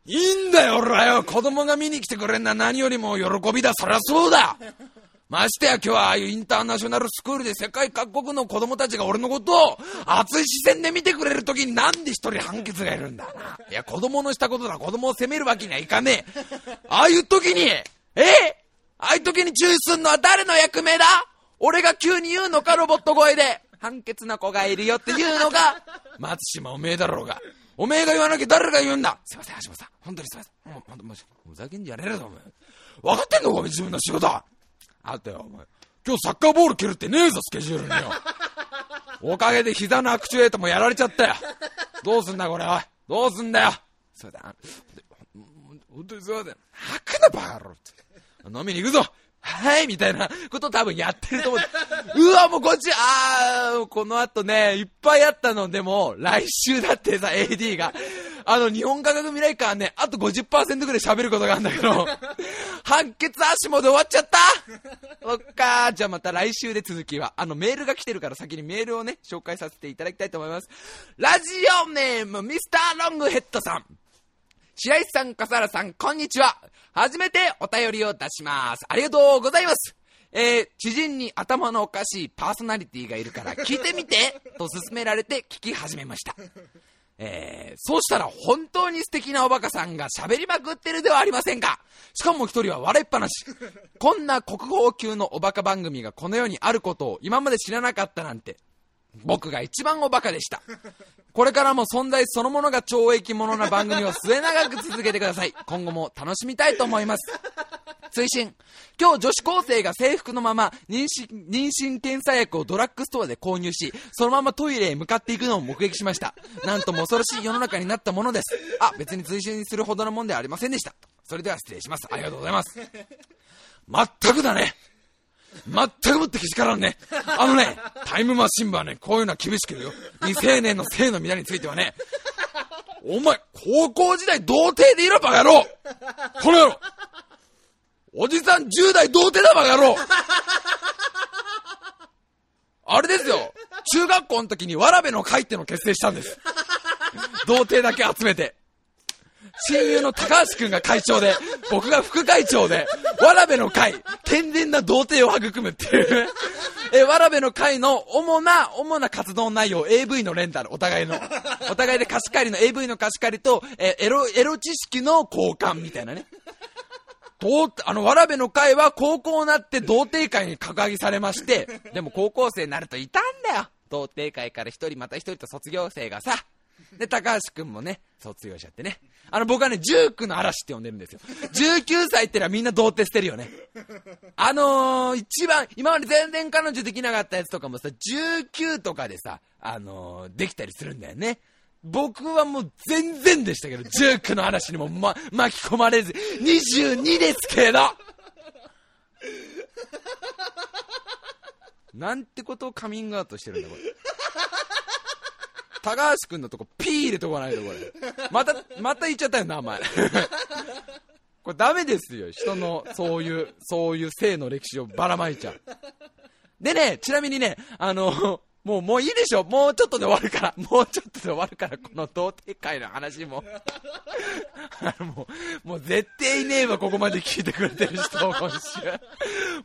S1: いいんだよ、俺はよ。子供が見に来てくれんのは何よりも喜びだ。そりゃそうだ。ましてや今日はああいうインターナショナルスクールで世界各国の子供たちが俺のことを熱い視線で見てくれる時になんで一人判決がいるんだな。いや子供のしたことだ。子供を責めるわけにはいかねえ。ああいう時に、え？ああいう時に注意すんのは誰の役目だ？俺が急に言うのかロボット声で。判決の子がいるよって言うのが、松島おめえだろうが。おめえが言わなきゃ誰が言うんだすいません、橋本さん。本当にすいません。もう、ほんと、もう、ふざけんじゃねえぞ、お前。分かってんのか、お前自分の仕事あとよ、お前。今日サッカーボール蹴るってねえぞ、スケジュールによ。おかげで膝のアクチュエートもやられちゃったよ。どうすんだ、これ、おい。どうすんだよ。そうだ、本当にすいません。吐くな、バカ野郎って。飲みに行くぞはいみたいなこと多分やってると思う。うわ、もうこっち、あー、この後ね、いっぱいあったのでも、来週だってさ、AD が。あの、日本科学未来館ね、あと50%ぐらい喋ることがあるんだけど、判決足もで終わっちゃったそっか、じゃあまた来週で続きは。あの、メールが来てるから先にメールをね、紹介させていただきたいと思います。ラジオネーム、ミスターロングヘッドさん。白石さん、笠原さん、こんにちは。初めてお便りを出します。ありがとうございます。えー、知人に頭のおかしいパーソナリティがいるから聞いてみて と勧められて聞き始めました。えー、そうしたら本当に素敵なおバカさんが喋りまくってるではありませんか。しかも一人は笑いっぱなし。こんな国宝級のおバカ番組がこの世にあることを今まで知らなかったなんて。僕が一番おバカでした。これからも存在そのものが懲役者な番組を末永く続けてください。今後も楽しみたいと思います。推進。今日女子高生が制服のまま妊娠、妊娠検査薬をドラッグストアで購入し、そのままトイレへ向かっていくのを目撃しました。なんとも恐ろしい世の中になったものです。あ、別に追伸するほどのもんではありませんでした。それでは失礼します。ありがとうございます。全くだね。全くもってけしからんね。あのね、タイムマシン部はね、こういうのは厳しく言うよ。未成年の性の乱についてはね、お前、高校時代童貞でいろ、バカ野郎この野郎おじさん10代童貞だ、バカ野郎あれですよ、中学校の時にわらべの会ってのを結成したんです。童貞だけ集めて。親友の高橋くんが会長で、僕が副会長で、わらべの会、健全な童貞を育むっていう。え、わらべの会の主な、主な活動内容、AV のレンタル、お互いの。お互いで貸し借りの AV の貸し借りと、え、エロ、エロ知識の交換みたいなね。童あの、わらべの会は高校になって童貞会に掲げされまして、でも高校生になるといたんだよ。童貞会から一人また一人と卒業生がさ。で、高橋くんもね、卒業しちゃってね。あの、僕はね、19の嵐って呼んでるんですよ。19歳ってのはみんな童貞してるよね。あのー、一番、今まで全然彼女できなかったやつとかもさ、19とかでさ、あのー、できたりするんだよね。僕はもう全然でしたけど、19の嵐にも、ま、巻き込まれず、22ですけどなんてことをカミングアウトしてるんだ、これ。高橋君のとこ、ピー入れとかないと、これ。また、また言っちゃったよ、名前。これダメですよ、人の、そういう、そういう性の歴史をばらまいちゃう。でね、ちなみにね、あの、もう、もういいでしょもうちょっとで終わるから。もうちょっとで終わるから、この童貞会の話も。もう、もう絶対いねえわ、ここまで聞いてくれてる人、今週。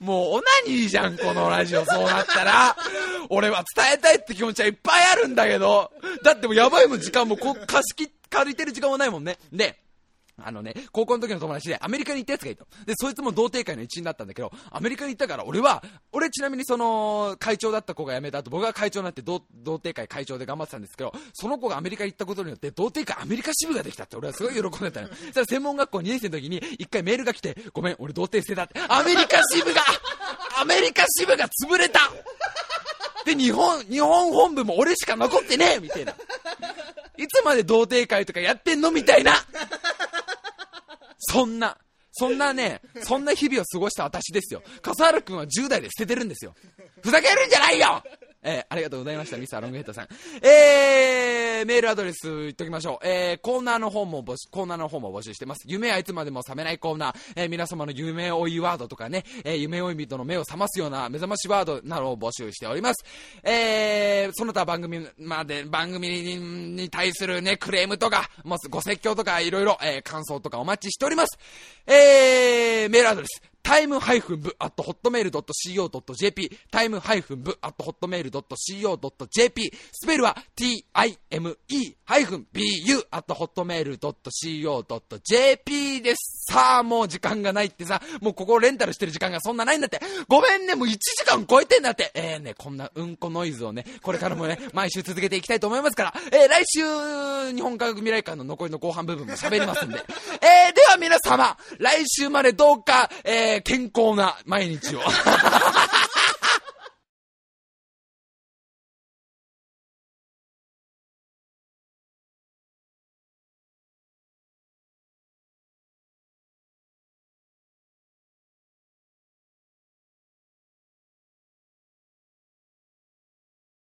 S1: もう、オナニーじゃん、このラジオ、そうなったら。俺は伝えたいって気持ちはいっぱいあるんだけど。だってもうやばいもん、時間もこ貸し切、借りてる時間もないもんね。で、あのね、高校の時の友達でアメリカに行ったやつがいた。で、そいつも童貞会の一員だったんだけど、アメリカに行ったから俺は、俺ちなみにその、会長だった子が辞めた後、僕が会長になって童童貞会会長で頑張ってたんですけど、その子がアメリカに行ったことによって、童貞会アメリカ支部ができたって俺はすごい喜んでたの。そしたら専門学校2年生の時に、一回メールが来て、ごめん、俺童貞捨てたって。アメリカ支部が アメリカ支部が潰れたで、日本、日本本部も俺しか残ってねえみたいな。いつまで童貞会とかやってんのみたいなそんな、そんなね、そんな日々を過ごした私ですよ。笠原くんは10代で捨ててるんですよ。ふざけるんじゃないよえー、ありがとうございました、ミスターロングヘッドさん。えー、メールアドレス言っときましょう。えー、コーナーの方も募集、コーナーの方も募集してます。夢はいつまでも覚めないコーナー、えー、皆様の夢追いワードとかね、えー、夢追い人の目を覚ますような目覚ましワードなどを募集しております。えー、その他番組まで、番組に対するね、クレームとか、もうご説教とかいろいろ、えー、感想とかお待ちしております。えー、メールアドレス、タイムハイフンブアットホットメールドット CO.jp タイムハイフンブアットホットメールドット CO.jp スペルは time ハイフン bu アットホットメールドット CO.jp です。さあ、もう時間がないってさ、もうここレンタルしてる時間がそんなないんだって。ごめんね、もう1時間超えてんだって。えーね、こんなうんこノイズをね、これからもね、毎週続けていきたいと思いますから、えー、来週、日本科学未来館の残りの後半部分も喋りますんで。えー、では皆様、来週までどうか、えーえー、健康な毎日を。